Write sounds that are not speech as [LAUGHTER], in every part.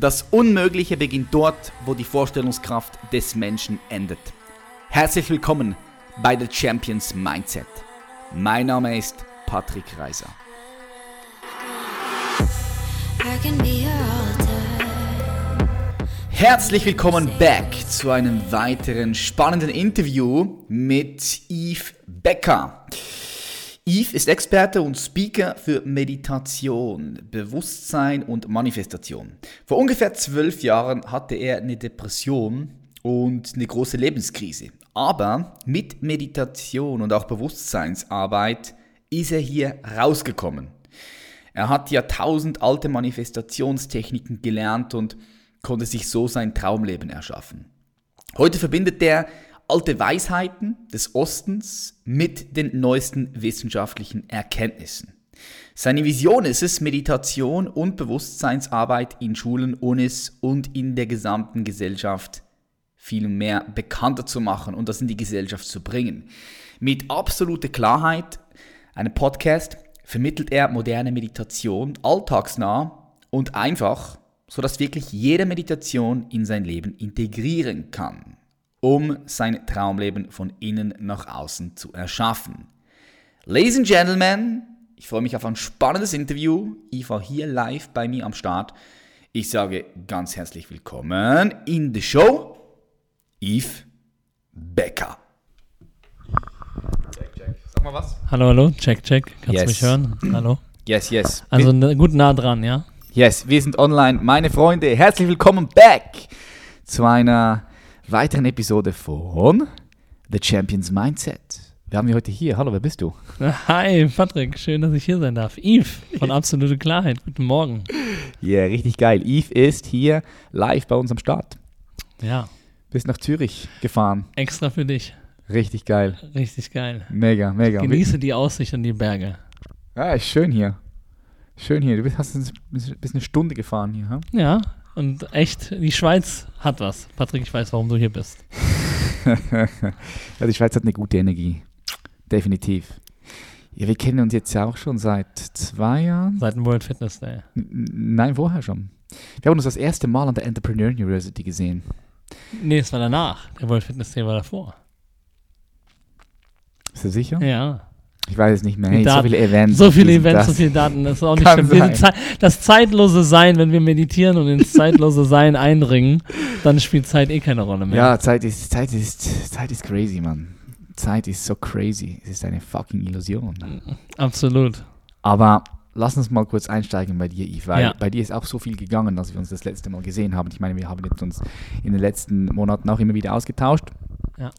Das Unmögliche beginnt dort, wo die Vorstellungskraft des Menschen endet. Herzlich willkommen bei The Champions Mindset. Mein Name ist Patrick Reiser. Herzlich willkommen back zu einem weiteren spannenden Interview mit Yves Becker. Yves ist Experte und Speaker für Meditation, Bewusstsein und Manifestation. Vor ungefähr zwölf Jahren hatte er eine Depression und eine große Lebenskrise. Aber mit Meditation und auch Bewusstseinsarbeit ist er hier rausgekommen. Er hat Jahrtausend alte Manifestationstechniken gelernt und konnte sich so sein Traumleben erschaffen. Heute verbindet er alte Weisheiten des Ostens mit den neuesten wissenschaftlichen Erkenntnissen. Seine Vision ist es, Meditation und Bewusstseinsarbeit in Schulen, Unis und in der gesamten Gesellschaft viel mehr bekannter zu machen und das in die Gesellschaft zu bringen. Mit absoluter Klarheit, einem Podcast, vermittelt er moderne Meditation alltagsnah und einfach, sodass wirklich jede Meditation in sein Leben integrieren kann um sein Traumleben von innen nach außen zu erschaffen. Ladies and Gentlemen, ich freue mich auf ein spannendes Interview. Ich war hier live bei mir am Start. Ich sage ganz herzlich willkommen in the show, Yves Becker. Check, check. Sag mal was. Hallo, hallo, check, check. Kannst Yes. du mich hören? Hallo. Yes, yes. Also ne, gut nah dran, ja? Yes, wir sind online. Meine Freunde, herzlich willkommen back zu einer weiteren Episode von The Champions Mindset. Wir haben wir heute hier. Hallo, wer bist du? Hi, Patrick, schön, dass ich hier sein darf. Yves von Absolute Klarheit, guten Morgen. Ja, yeah, richtig geil. Yves ist hier live bei uns am Start. Ja, Bist nach Zürich gefahren. extra für dich. Richtig geil. Richtig geil. Mega, mega. Genieße die Aussicht und die Berge. Ja, ist schön hier. Schön hier. Du bist, hast ein- bist eine Stunde gefahren hier. hm? Ja, und echt, die Schweiz hat was. Patrick, ich weiß, warum du hier bist. [LAUGHS] ja, die Schweiz hat eine gute Energie. Definitiv. Ja, wir kennen uns jetzt ja auch schon seit zwei Jahren. Seit dem World Fitness Day. N- Nein, vorher schon. Wir haben uns das erste Mal an der Entrepreneur University gesehen. Nee, es war danach. Der World Fitness Day war davor. Bist du sicher? Ja. Ich weiß es nicht mehr. Hey, so viele Events. So viele Events, so viele Daten, das ist auch [LAUGHS] nicht schlimm. Sein. Das zeitlose Sein, wenn wir meditieren und ins zeitlose Sein eindringen, dann spielt Zeit eh keine Rolle mehr. Ja, Zeit ist, Zeit ist, Zeit ist crazy, Mann. Zeit ist so crazy. Es ist eine fucking Illusion. Absolut. Aber lass uns mal kurz einsteigen bei dir, Yves, weil Ja. bei dir ist auch so viel gegangen, dass wir uns das letzte Mal gesehen haben. Ich meine, wir haben jetzt uns in den letzten Monaten auch immer wieder ausgetauscht. Ja.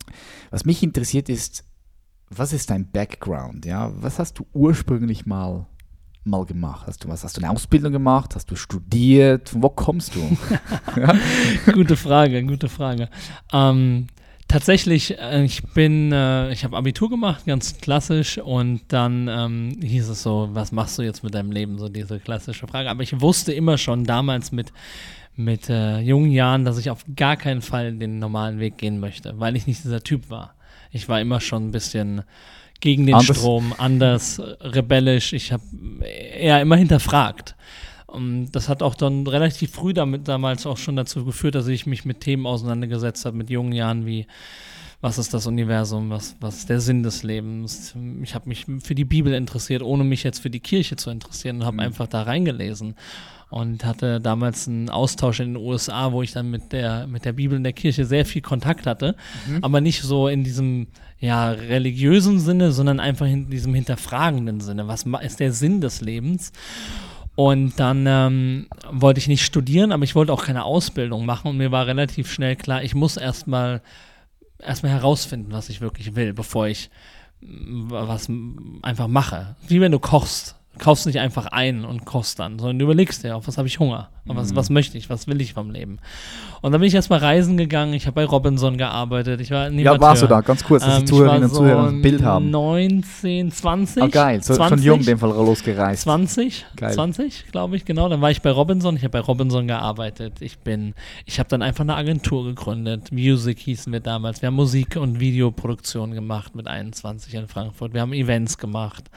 Was mich interessiert ist, was ist dein Background? Ja, was hast du ursprünglich mal mal gemacht? Hast du was? Hast du eine Ausbildung gemacht? Hast du studiert? Von wo kommst du? [LAUGHS] gute Frage, gute Frage. Ähm, tatsächlich, äh, ich bin, äh, ich habe Abitur gemacht, ganz klassisch, und dann ähm, hieß es so, was machst du jetzt mit deinem Leben? So diese klassische Frage. Aber ich wusste immer schon damals mit, mit äh, jungen Jahren, dass ich auf gar keinen Fall den normalen Weg gehen möchte, weil ich nicht dieser Typ war. Ich war immer schon ein bisschen gegen den Anders. Strom, anders, rebellisch. Ich habe eher immer hinterfragt. Und das hat auch dann relativ früh damit damals auch schon dazu geführt, dass ich mich mit Themen auseinandergesetzt habe, mit jungen Jahren wie was ist das Universum, was, was ist der Sinn des Lebens. Ich habe mich für die Bibel interessiert, ohne mich jetzt für die Kirche zu interessieren und habe Mhm. einfach da reingelesen und hatte damals einen Austausch in den USA, wo ich dann mit der, mit der Bibel in der Kirche sehr viel Kontakt hatte, aber nicht so in diesem ja, religiösen Sinne, sondern einfach in diesem hinterfragenden Sinne. Was ist der Sinn des Lebens? Und dann ähm, wollte ich nicht studieren, aber ich wollte auch keine Ausbildung machen und mir war relativ schnell klar, ich muss erstmal erstmal herausfinden, was ich wirklich will, bevor ich mm, was einfach mache. Wie wenn du kochst. Du kaufst nicht einfach ein und kochst dann, sondern du überlegst dir, auf was habe ich Hunger? Auf was, was möchte ich? Was will ich vom Leben? Und dann bin ich erstmal reisen gegangen. Ich habe bei Robinson gearbeitet. Ich war ja, Animateur. warst du da? Ganz kurz, dass Ähm, die ich Zuhörerinnen und Zuhörer ein Bild haben. 19, 20. Ah, geil. So, 20, schon jung in dem Fall losgereist. 20, Geil. 20, glaube ich, genau. Dann war ich bei Robinson. Ich habe bei Robinson gearbeitet. Ich bin, ich habe dann einfach eine Agentur gegründet. Music hießen wir damals. Wir haben Musik- und Videoproduktion gemacht mit 21 in Frankfurt. Wir haben Events gemacht.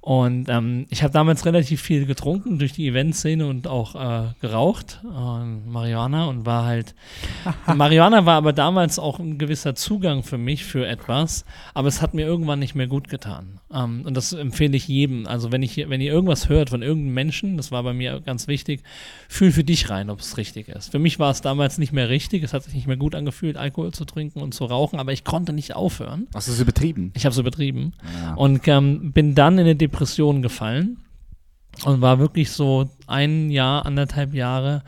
Und ähm, ich habe damals relativ viel getrunken durch die Eventszene und auch äh, geraucht, äh, Marihuana und war halt. [LAUGHS] Marihuana war aber damals auch ein gewisser Zugang für mich für etwas, aber es hat mir irgendwann nicht mehr gut getan. Ähm, und das empfehle ich jedem. Also wenn ich, wenn ihr irgendwas hört von irgendeinem Menschen, das war bei mir ganz wichtig, fühl für dich rein, ob es richtig ist. Für mich war es damals nicht mehr richtig, es hat sich nicht mehr gut angefühlt, Alkohol zu trinken und zu rauchen, aber ich konnte nicht aufhören. Hast du es übertrieben? Ich habe es übertrieben ja. und ähm, bin dann in eine Depression gefallen und war wirklich so ein Jahr, anderthalb Jahre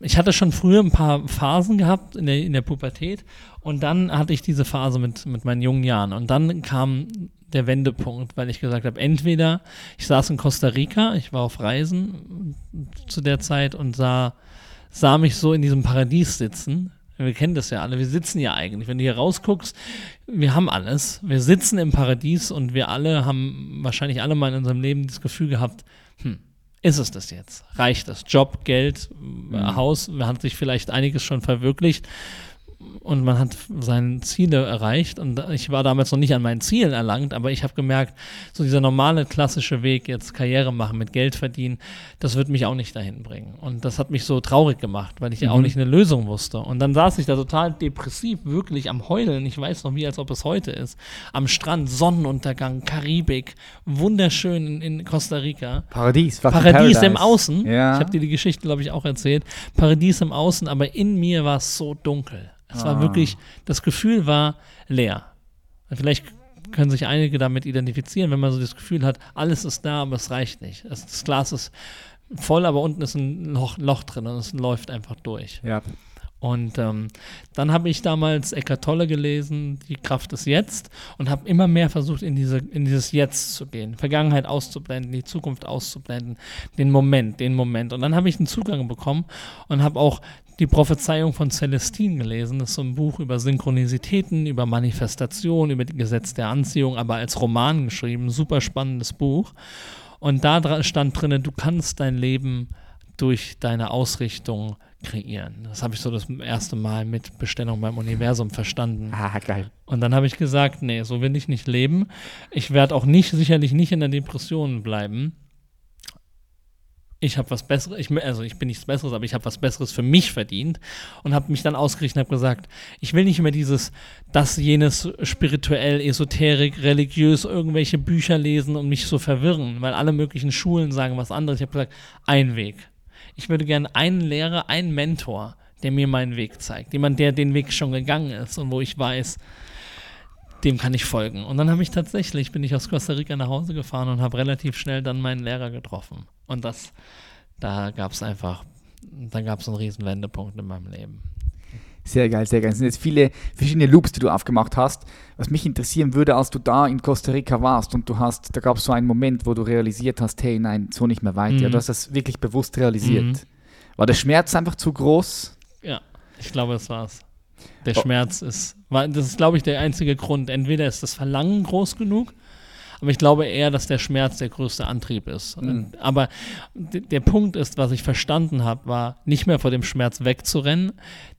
ich hatte schon früher ein paar Phasen gehabt in der, in der Pubertät und dann hatte ich diese Phase mit, mit meinen jungen Jahren und dann kam der Wendepunkt, weil ich gesagt habe, entweder ich saß in Costa Rica, ich war auf Reisen zu der Zeit und sah, sah mich so in diesem Paradies sitzen. Wir kennen das ja alle, wir sitzen ja eigentlich. Wenn du hier rausguckst, wir haben alles. Wir sitzen im Paradies und wir alle haben wahrscheinlich alle mal in unserem Leben das Gefühl gehabt, hm, ist es das jetzt? Reicht das? Job, Geld, mhm. Haus, man hat sich vielleicht einiges schon verwirklicht und man hat seine Ziele erreicht und ich war damals noch nicht an meinen Zielen erlangt, aber ich habe gemerkt, so dieser normale klassische Weg, jetzt Karriere machen, mit Geld verdienen, das wird mich auch nicht dahin bringen. Und das hat mich so traurig gemacht, weil ich ja mhm. auch nicht eine Lösung wusste. Und dann saß ich da total depressiv, wirklich am Heulen, ich weiß noch wie, als ob es heute ist, am Strand, Sonnenuntergang, Karibik, wunderschön in, in Costa Rica. Paradies, Paradies im Außen. Ja. Ich habe dir die Geschichte, glaube ich, auch erzählt. Paradies im Außen, aber in mir war es so dunkel. Es ah. war wirklich, das Gefühl war leer. Vielleicht können sich einige damit identifizieren, wenn man so das Gefühl hat, alles ist da, aber es reicht nicht. Das Glas ist voll, aber unten ist ein Loch, Loch drin und es läuft einfach durch. Ja. Und ähm, dann habe ich damals Eckart Tolle gelesen, Die Kraft ist jetzt, und habe immer mehr versucht, in, diese, in dieses Jetzt zu gehen, Vergangenheit auszublenden, die Zukunft auszublenden, den Moment, den Moment. Und dann habe ich einen Zugang bekommen und habe auch die Prophezeiung von Celestine gelesen. Das ist so ein Buch über Synchronizitäten, über Manifestation, über die Gesetz der Anziehung, aber als Roman geschrieben. Super spannendes Buch. Und da stand drin, du kannst dein Leben durch deine Ausrichtung kreieren. Das habe ich so das erste Mal mit Bestellung beim Universum verstanden. Ah, geil. Und dann habe ich gesagt, nee, so will ich nicht leben. Ich werde auch nicht, sicherlich nicht in der Depression bleiben ich habe was Besseres, ich, also ich bin nichts Besseres, aber ich habe was Besseres für mich verdient und habe mich dann ausgerichtet und habe gesagt, ich will nicht mehr dieses, das, jenes spirituell, esoterik, religiös, irgendwelche Bücher lesen und mich so verwirren, weil alle möglichen Schulen sagen was anderes. Ich habe gesagt, ein Weg. Ich würde gerne einen Lehrer, einen Mentor, der mir meinen Weg zeigt. Jemand, der den Weg schon gegangen ist und wo ich weiß, dem kann ich folgen. Und dann habe ich tatsächlich, bin ich aus Costa Rica nach Hause gefahren und habe relativ schnell dann meinen Lehrer getroffen. Und das, da gab es einfach, da gab es einen riesen Wendepunkt in meinem Leben. Sehr geil, sehr geil. Es sind jetzt viele verschiedene Loops, die du aufgemacht hast. Was mich interessieren würde, als du da in Costa Rica warst und du hast, da gab es so einen Moment, wo du realisiert hast, hey, nein, so nicht mehr weiter. Mhm. Du hast das wirklich bewusst realisiert. Mhm. War der Schmerz einfach zu groß? Ja, ich glaube, das war's. Der oh. Schmerz ist, das ist, glaube ich, der einzige Grund. Entweder ist das Verlangen groß genug aber ich glaube eher, dass der Schmerz der größte Antrieb ist. Mhm. Aber der Punkt ist, was ich verstanden habe, war nicht mehr vor dem Schmerz wegzurennen,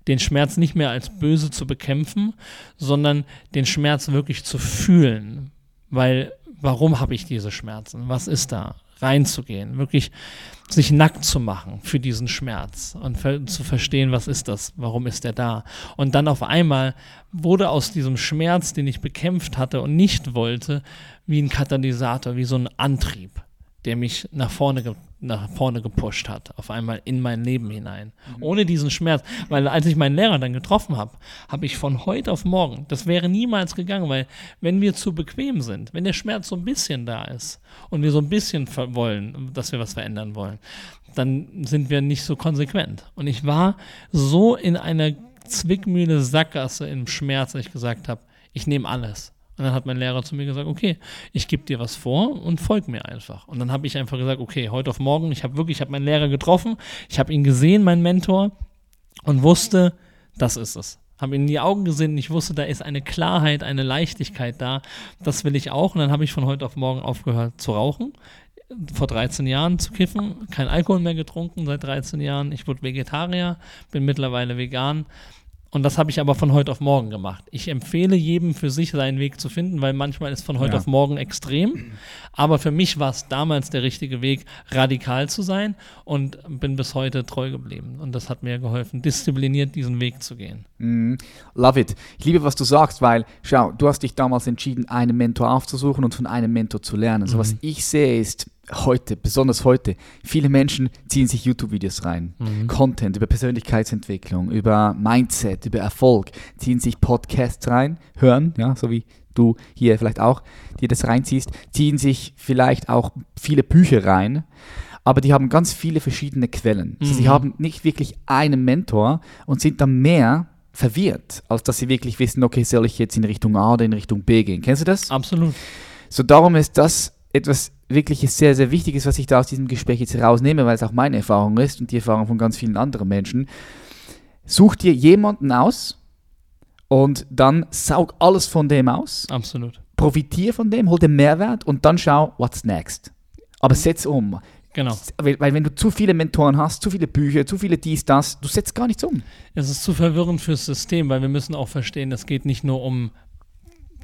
den Schmerz nicht mehr als böse zu bekämpfen, sondern den Schmerz wirklich zu fühlen. Weil, warum habe ich diese Schmerzen? Was ist da? Reinzugehen, wirklich sich nackt zu machen für diesen Schmerz und zu verstehen, was ist das, warum ist der da. Und dann auf einmal wurde aus diesem Schmerz, den ich bekämpft hatte und nicht wollte, wie ein Katalysator, wie so ein Antrieb, der mich nach vorne, ge nach vorne gepusht hat, auf einmal in mein Leben hinein. Mhm. Ohne diesen Schmerz. Weil als ich meinen Lehrer dann getroffen habe, habe ich von heute auf morgen, das wäre niemals gegangen, weil wenn wir zu bequem sind, wenn der Schmerz so ein bisschen da ist und wir so ein bisschen wollen, dass wir was verändern wollen, dann sind wir nicht so konsequent. Und ich war so in einer Zwickmühle, Sackgasse im Schmerz, dass ich gesagt habe, ich nehme alles. Und dann hat mein Lehrer zu mir gesagt, okay, ich gebe dir was vor und folg mir einfach. Und dann habe ich einfach gesagt, okay, heute auf morgen, ich habe wirklich, ich habe meinen Lehrer getroffen, ich habe ihn gesehen, meinen Mentor, und wusste, das ist es. Habe ihn in die Augen gesehen und ich wusste, da ist eine Klarheit, eine Leichtigkeit da. Das will ich auch. Und dann habe ich von heute auf morgen aufgehört zu rauchen. Vor 13 Jahren zu kiffen, kein Alkohol mehr getrunken seit 13 Jahren. Ich wurde Vegetarier, bin mittlerweile vegan Und das habe ich aber von heute auf morgen gemacht. Ich empfehle jedem für sich seinen Weg zu finden, weil manchmal ist von heute ja. auf morgen extrem. Aber für mich war es damals der richtige Weg, radikal zu sein und bin bis heute treu geblieben. Und das hat mir geholfen, diszipliniert diesen Weg zu gehen. Mm, love it. Ich liebe, was du sagst, weil, schau, du hast dich damals entschieden, einen Mentor aufzusuchen und von einem Mentor zu lernen. So, mhm. was ich sehe, ist, heute, besonders heute, viele Menschen ziehen sich YouTube-Videos rein. Mhm. Content über Persönlichkeitsentwicklung, über Mindset, über Erfolg, ziehen sich Podcasts rein, hören, ja, so wie du hier vielleicht auch dir das reinziehst, ziehen sich vielleicht auch viele Bücher rein, aber die haben ganz viele verschiedene Quellen. Mhm. Also sie haben nicht wirklich einen Mentor und sind dann mehr verwirrt, als dass sie wirklich wissen, okay, soll ich jetzt in Richtung A oder in Richtung B gehen. Kennst du das? Absolut. So darum ist das etwas wirklich sehr, sehr Wichtiges, was ich da aus diesem Gespräch jetzt rausnehme, weil es auch meine Erfahrung ist und die Erfahrung von ganz vielen anderen Menschen. Such dir jemanden aus und dann saug alles von dem aus. Absolut. Profitier von dem, hol den Mehrwert und dann schau, what's next. Aber setz um. Genau. Weil, weil, wenn du zu viele Mentoren hast, zu viele Bücher, zu viele dies, das, du setzt gar nichts um. Es ist zu verwirrend fürs System, weil wir müssen auch verstehen, es geht nicht nur um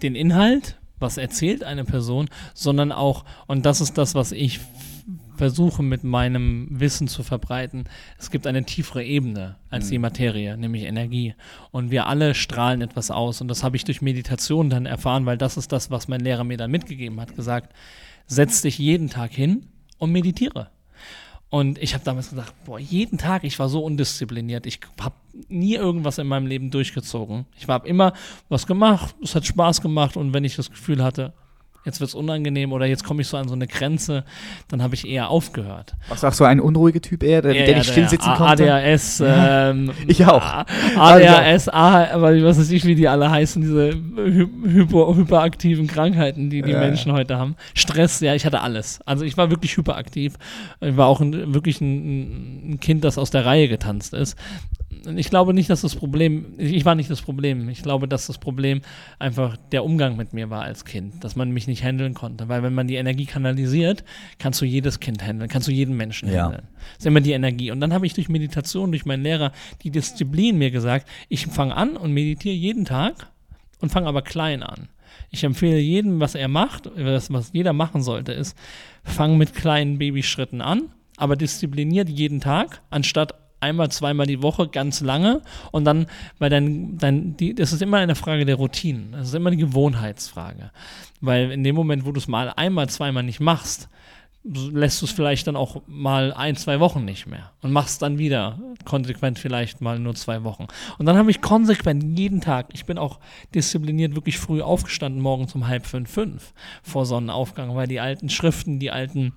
den Inhalt, was erzählt eine Person, sondern auch, und das ist das, was ich versuche mit meinem Wissen zu verbreiten, es gibt eine tiefere Ebene als mhm. die Materie, nämlich Energie. Und wir alle strahlen etwas aus. Und das habe ich durch Meditation dann erfahren, weil das ist das, was mein Lehrer mir dann mitgegeben hat, gesagt, setz dich jeden Tag hin und meditiere. Und ich habe damals gedacht, boah, jeden Tag, ich war so undiszipliniert. Ich habe nie irgendwas in meinem Leben durchgezogen. Ich habe immer was gemacht, es hat Spaß gemacht und wenn ich das Gefühl hatte, jetzt wird es unangenehm oder jetzt komme ich so an so eine Grenze, dann habe ich eher aufgehört. Was sagst du, ein unruhiger Typ eher, der, ja, der nicht still sitzen konnte? ADHS, ähm, [LAUGHS] ich auch. ADHS, A, aber ich weiß nicht, wie die alle heißen, diese hyper, hyperaktiven Krankheiten, die die ja. Menschen heute haben. Stress, ja, ich hatte alles. Also ich war wirklich hyperaktiv. Ich war auch ein, wirklich ein, ein Kind, das aus der Reihe getanzt ist ich glaube nicht, dass das Problem, ich war nicht das Problem. Ich glaube, dass das Problem einfach der Umgang mit mir war als Kind, dass man mich nicht handeln konnte. Weil wenn man die Energie kanalisiert, kannst du jedes Kind handeln, kannst du jeden Menschen ja. handeln. Das ist immer die Energie. Und dann habe ich durch Meditation, durch meinen Lehrer die Disziplin mir gesagt, ich fange an und meditiere jeden Tag und fange aber klein an. Ich empfehle jedem, was er macht, was, was jeder machen sollte, ist, fang mit kleinen Babyschritten an, aber diszipliniert jeden Tag, anstatt einmal, zweimal die Woche ganz lange und dann, weil dann, dann die, das ist immer eine Frage der Routinen. Das ist immer die Gewohnheitsfrage. Weil in dem Moment, wo du es mal einmal, zweimal nicht machst, lässt du es vielleicht dann auch mal ein, zwei Wochen nicht mehr und machst dann wieder konsequent vielleicht mal nur zwei Wochen. Und dann habe ich konsequent jeden Tag, ich bin auch diszipliniert wirklich früh aufgestanden, morgens um halb fünf, fünf vor Sonnenaufgang, weil die alten Schriften, die alten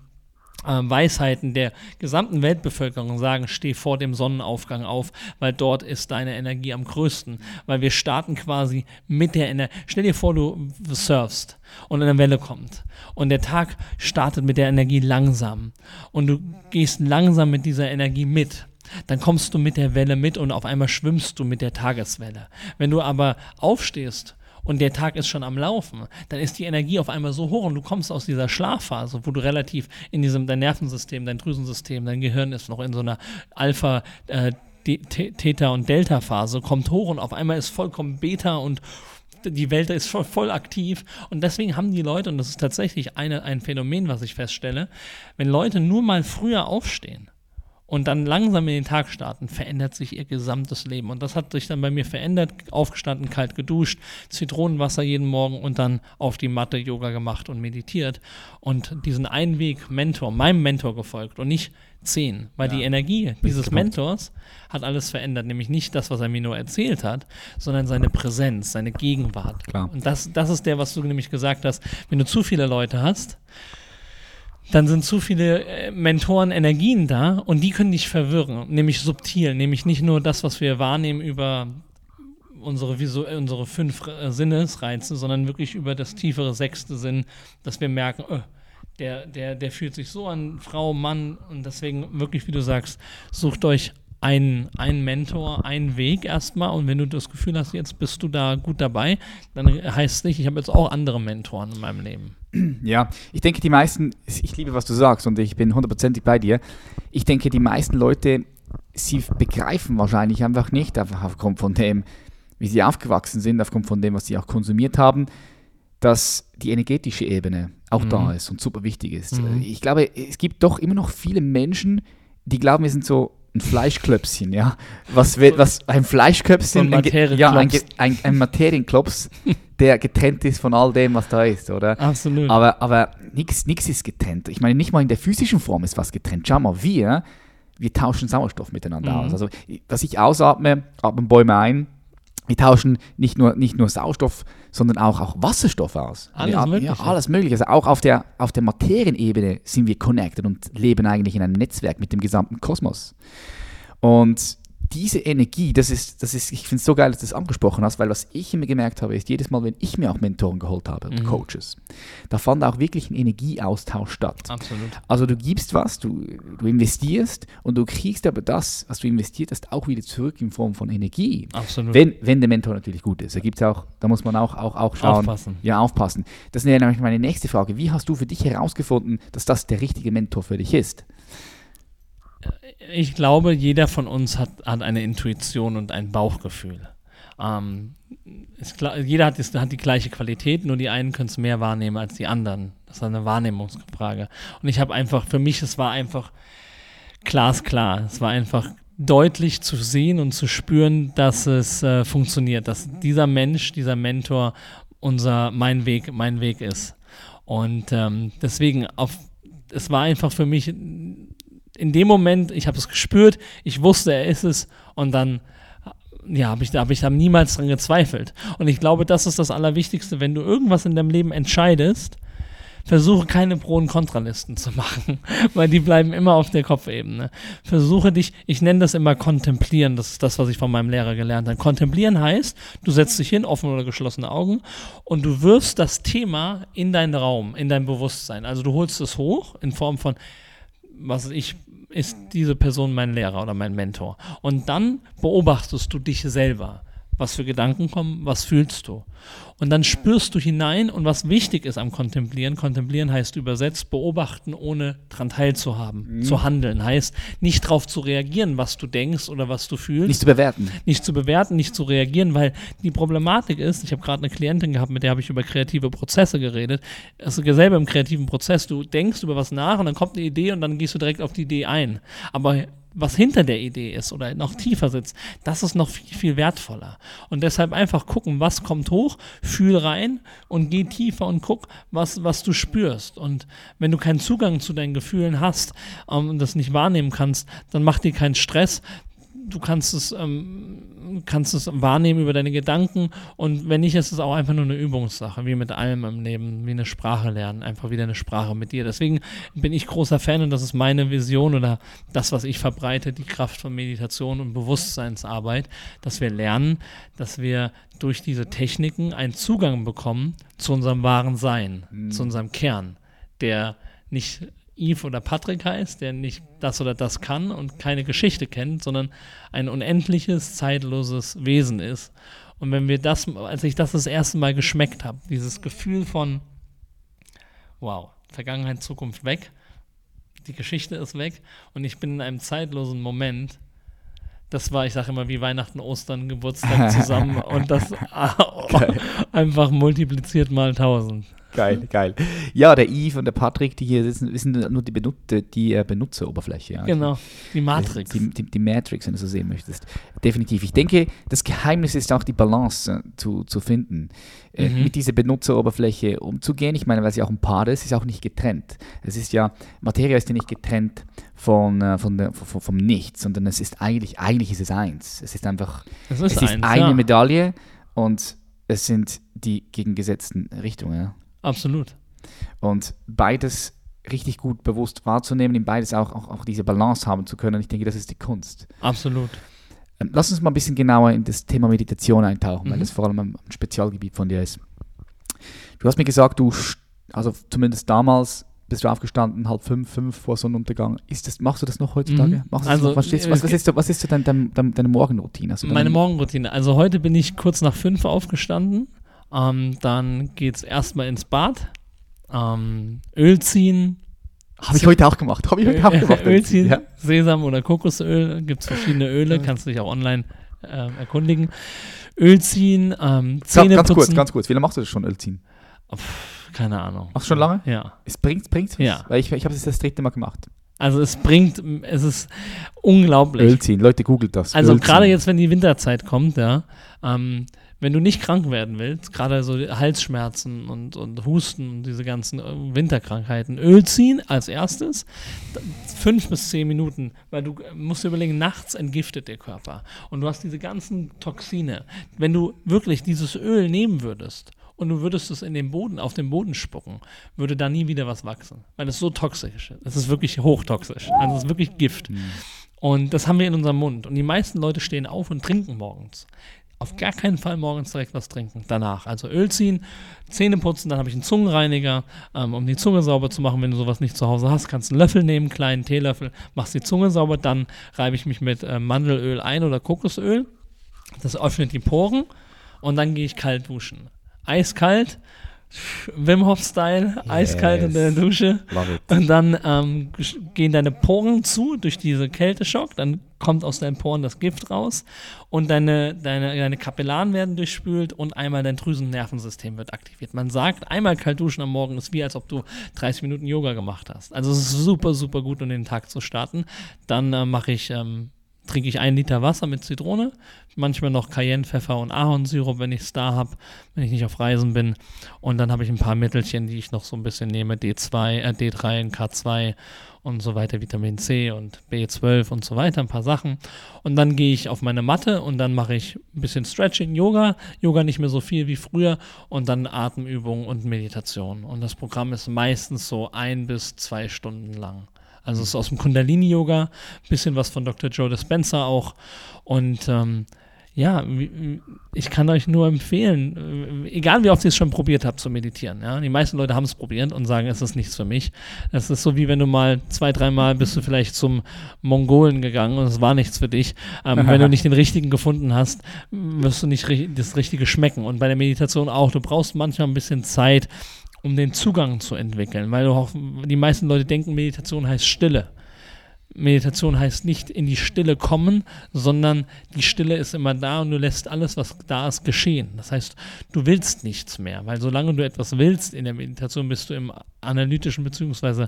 Weisheiten der gesamten Weltbevölkerung sagen, steh vor dem Sonnenaufgang auf, weil dort ist deine Energie am größten. Weil wir starten quasi mit der Energie. Stell dir vor, du surfst und eine Welle kommt. Und der Tag startet mit der Energie langsam. Und du gehst langsam mit dieser Energie mit. Dann kommst du mit der Welle mit und auf einmal schwimmst du mit der Tageswelle. Wenn du aber aufstehst und der Tag ist schon am Laufen, dann ist die Energie auf einmal so hoch und du kommst aus dieser Schlafphase, wo du relativ in diesem, dein Nervensystem, dein Drüsensystem, dein Gehirn ist noch in so einer Alpha- äh, Theta- und Delta-Phase, kommt hoch und auf einmal ist vollkommen Beta und die Welt ist voll, voll, aktiv. Und deswegen haben die Leute, und das ist tatsächlich eine, ein Phänomen, was ich feststelle, wenn Leute nur mal früher aufstehen, und dann langsam in den Tag starten, verändert sich ihr gesamtes Leben. Und das hat sich dann bei mir verändert. Aufgestanden, kalt geduscht, Zitronenwasser jeden Morgen und dann auf die Matte Yoga gemacht und meditiert. Und diesen Einweg Mentor, meinem Mentor gefolgt und nicht zehn. Weil ja. die Energie dieses Mentors hat alles verändert. Nämlich nicht das, was er mir nur erzählt hat, sondern seine Präsenz, seine Gegenwart. Klar. Und das, das ist der, was du nämlich gesagt hast. Wenn du zu viele Leute hast, dann sind zu viele äh, Mentoren Energien da und die können dich verwirren, nämlich subtil, nämlich nicht nur das, was wir wahrnehmen über unsere, Visu unsere fünf äh, Sinnesreize, sondern wirklich über das tiefere sechste Sinn, dass wir merken, öh, der, der, der fühlt sich so an, Frau, Mann, und deswegen wirklich, wie du sagst, sucht euch einen, einen Mentor, einen Weg erstmal und wenn du das Gefühl hast, jetzt bist du da gut dabei, dann heißt es nicht, ich habe jetzt auch andere Mentoren in meinem Leben. Ja, ich denke, die meisten, ich liebe, was du sagst und ich bin hundertprozentig bei dir. Ich denke, die meisten Leute sie begreifen wahrscheinlich einfach nicht, einfach aufgrund von dem, wie sie aufgewachsen sind, aufgrund von dem, was sie auch konsumiert haben, dass die energetische Ebene auch mhm. da ist und super wichtig ist. Mhm. Ich glaube, es gibt doch immer noch viele Menschen, die glauben, wir sind so ein Fleischklöpschen, ja. Was, was ein Fleischklöpschen, ein, ja, ein, ein, ein Materienklops, der getrennt ist von all dem, was da ist, oder? Absolut. Aber, aber nichts ist getrennt. Ich meine, nicht mal in der physischen Form ist was getrennt. Schau mal, wir, wir tauschen Sauerstoff miteinander mhm. aus. Also, was ich ausatme, atmen Bäume ein, wir tauschen nicht nur, nicht nur Sauerstoff, sondern auch, auch Wasserstoff aus. Alles wir, Mögliche. Ja, alles Mögliche. Also auch auf der, auf der Materienebene sind wir connected und leben eigentlich in einem Netzwerk mit dem gesamten Kosmos. Und diese Energie, das ist, das ist, ich finde es so geil, dass du das angesprochen hast, weil was ich immer gemerkt habe, ist, jedes Mal, wenn ich mir auch Mentoren geholt habe und mhm. Coaches, da fand auch wirklich ein Energieaustausch statt. Absolut. Also du gibst was, du, du investierst und du kriegst aber das, was du investiert hast, auch wieder zurück in Form von Energie. Absolut. Wenn, wenn der Mentor natürlich gut ist. Da gibt's auch, da muss man auch, auch, auch schauen. Aufpassen. Ja, aufpassen. Das wäre nämlich meine nächste Frage. Wie hast du für dich herausgefunden, dass das der richtige Mentor für dich ist? Ich glaube, jeder von uns hat, hat eine Intuition und ein Bauchgefühl. Ähm, ist, jeder hat, ist, hat die gleiche Qualität, nur die einen können es mehr wahrnehmen als die anderen. Das ist eine Wahrnehmungsfrage. Und ich habe einfach, für mich, es war einfach glasklar. Es war einfach deutlich zu sehen und zu spüren, dass es äh, funktioniert, dass dieser Mensch, dieser Mentor unser, mein Weg, mein Weg ist. Und ähm, deswegen, auf, es war einfach für mich in dem Moment, ich habe es gespürt, ich wusste, er ist es und dann ja, habe ich, hab ich da niemals dran gezweifelt. Und ich glaube, das ist das Allerwichtigste, wenn du irgendwas in deinem Leben entscheidest, versuche keine Pro- und Kontralisten zu [LAUGHS] machen, weil die bleiben immer auf der Kopfebene. Versuche dich, ich nenne das immer kontemplieren, das ist das, was ich von meinem Lehrer gelernt habe. Kontemplieren heißt, du setzt dich hin, offene oder geschlossene Augen, und du wirfst das Thema in deinen Raum, in dein Bewusstsein. Also du holst es hoch in Form von, was ich ist diese Person mein Lehrer oder mein Mentor. Und dann beobachtest du dich selber. Was für Gedanken kommen, was fühlst du? Und dann spürst du hinein und was wichtig ist am Kontemplieren, Kontemplieren heißt übersetzt beobachten, ohne dran teilzuhaben, mhm. zu handeln, heißt nicht darauf zu reagieren, was du denkst oder was du fühlst. Nicht zu bewerten. Nicht zu bewerten, nicht zu reagieren, weil die Problematik ist, ich habe gerade eine Klientin gehabt, mit der habe ich über kreative Prozesse geredet. Es ist selber im kreativen Prozess, du denkst über was nach und dann kommt eine Idee und dann gehst du direkt auf die Idee ein. Aber was hinter der Idee ist oder noch tiefer sitzt, das ist noch viel, viel wertvoller. Und deshalb einfach gucken, was kommt hoch, fühl rein und geh tiefer und guck, was, was du spürst. Und wenn du keinen Zugang zu deinen Gefühlen hast ähm, und das nicht wahrnehmen kannst, dann mach dir keinen Stress, du kannst es, ähm, kannst es wahrnehmen über deine Gedanken und wenn nicht, ist es auch einfach nur eine Übungssache, wie mit allem im Leben, wie eine Sprache lernen, einfach wieder eine Sprache mit dir. Deswegen bin ich großer Fan und das ist meine Vision oder das, was ich verbreite, die Kraft von Meditation und Bewusstseinsarbeit, dass wir lernen, dass wir durch diese Techniken einen Zugang bekommen zu unserem wahren Sein, mhm. zu unserem Kern, der nicht Eve oder Patrick heißt, der nicht das oder das kann und keine Geschichte kennt, sondern ein unendliches, zeitloses Wesen ist. Und wenn wir das, als ich das das erste Mal geschmeckt habe, dieses Gefühl von, wow, Vergangenheit, Zukunft weg, die Geschichte ist weg und ich bin in einem zeitlosen Moment, das war, ich sage immer, wie Weihnachten, Ostern, Geburtstag [LAUGHS] zusammen und das einfach multipliziert mal tausend. Geil, [LAUGHS] geil. Ja, der Yves und der Patrick, die hier sitzen, sind nur die, Benutzer, die äh, Benutzeroberfläche. Ja. Genau, die Matrix. Die, die, die, Matrix, wenn du so sehen möchtest. Definitiv. Ich denke, das Geheimnis ist auch die Balance äh, zu, zu finden. Äh, mhm. Mit dieser Benutzeroberfläche umzugehen. Ich meine, weil sie auch ein Paar ist, ist auch nicht getrennt. Es ist ja, Materie ist ja nicht getrennt von, äh, von der, von, vom Nichts, sondern es ist eigentlich, eigentlich ist es eins. Es ist einfach, es ist, es ist eins, eine ja. Medaille und es sind die gegengesetzten Richtungen. Absolut. Und beides richtig gut bewusst wahrzunehmen, in beides auch, auch, auch diese Balance haben zu können, ich denke, das ist die Kunst. Absolut. Ähm, lass uns mal ein bisschen genauer in das Thema Meditation eintauchen, mhm. weil das vor allem ein Spezialgebiet von dir ist. Du hast mir gesagt, du, also zumindest damals, bist du aufgestanden, halb fünf, fünf vor Sonnenuntergang. Ist das, machst du das noch heutzutage? Mhm. also, noch? Was, ist, was, was, ist, was ist dein, dein, dein, deine Morgenroutine? Also meine Morgenroutine. Also heute bin ich kurz nach fünf aufgestanden ähm, dann geht es erstmal ins Bad, ähm, Öl ziehen, Habe ich heute auch gemacht. Habe ich heute auch gemacht. [LAUGHS] Öl ziehen, ja. Sesam oder Kokosöl, gibt es verschiedene Öle, kannst du dich auch online äh, erkundigen. Öl ziehen, ähm, Zähne ganz, ganz putzen. kurz, ganz kurz. Wie lange machst du das schon, Öl ziehen? Pff, keine Ahnung. Machst du schon lange? Ja. Es bringt, bringt's was? Ja. Weil ich, ich habe es das dritte Mal gemacht. Also es bringt, es ist unglaublich. Öl ziehen. Leute, googelt das. Also Öl gerade jetzt, wenn die Winterzeit kommt, ja, ähm, wenn du nicht krank werden willst, gerade so Halsschmerzen und, und Husten und diese ganzen äh, Winterkrankheiten, Öl ziehen als erstes, fünf bis zehn Minuten, weil du äh, musst dir überlegen, nachts entgiftet der Körper und du hast diese ganzen Toxine. Wenn du wirklich dieses Öl nehmen würdest und du würdest es in den Boden, auf den Boden spucken, würde da nie wieder was wachsen, weil es so toxisch ist. Es ist wirklich hochtoxisch. Also es ist wirklich Gift. Und das haben wir in unserem Mund. Und die meisten Leute stehen auf und trinken morgens. Auf gar keinen Fall morgens direkt was trinken. Danach. Also Öl ziehen, Zähne putzen, dann habe ich einen Zungenreiniger, ähm, um die Zunge sauber zu machen. Wenn du sowas nicht zu Hause hast, kannst du einen Löffel nehmen, einen kleinen Teelöffel, machst die Zunge sauber, dann reibe ich mich mit äh, Mandelöl ein oder Kokosöl. Das öffnet die Poren und dann gehe ich kalt duschen. Eiskalt, Wim Hof Style, eiskalt in der Yes. Dusche. Love it. Und dann ähm, gehen deine Poren zu durch diese Kälteschock, dann kommt aus deinen Poren das Gift raus und deine, deine, deine Kapillaren werden durchspült und einmal dein Drüsennervensystem wird aktiviert. Man sagt, einmal kalt duschen am Morgen ist wie, als ob du 30 Minuten Yoga gemacht hast. Also es ist super, super gut, um den Tag zu starten. Dann äh, mache ich, ähm, trinke ich einen Liter Wasser mit Zitrone, manchmal noch Cayenne, Pfeffer und Ahornsirup, wenn ich es da habe, wenn ich nicht auf Reisen bin. Und dann habe ich ein paar Mittelchen, die ich noch so ein bisschen nehme, D2, äh, D3 und K2 und so weiter, Vitamin C und B12 und so weiter, ein paar Sachen. Und dann gehe ich auf meine Matte und dann mache ich ein bisschen Stretching, Yoga, Yoga nicht mehr so viel wie früher und dann Atemübungen und Meditation. Und das Programm ist meistens so ein bis zwei Stunden lang. Also es ist aus dem Kundalini-Yoga, bisschen was von Dr. Joe Dispenza auch. Und ähm, ja, ich kann euch nur empfehlen, äh, egal wie oft ihr es schon probiert habt zu meditieren. Ja? Die meisten Leute haben es probiert und sagen, es ist nichts für mich. Es ist so wie wenn du mal zwei, dreimal bist du vielleicht zum Mongolen gegangen und es war nichts für dich. Ähm, wenn du [LAUGHS] nicht den richtigen gefunden hast, wirst du nicht das Richtige schmecken. Und bei der Meditation auch. Du brauchst manchmal ein bisschen Zeit, um den Zugang zu entwickeln, weil auch, die meisten Leute denken, Meditation heißt Stille. Meditation heißt nicht in die Stille kommen, sondern die Stille ist immer da und du lässt alles, was da ist, geschehen. Das heißt, du willst nichts mehr, weil solange du etwas willst in der Meditation, bist du im analytischen bzw.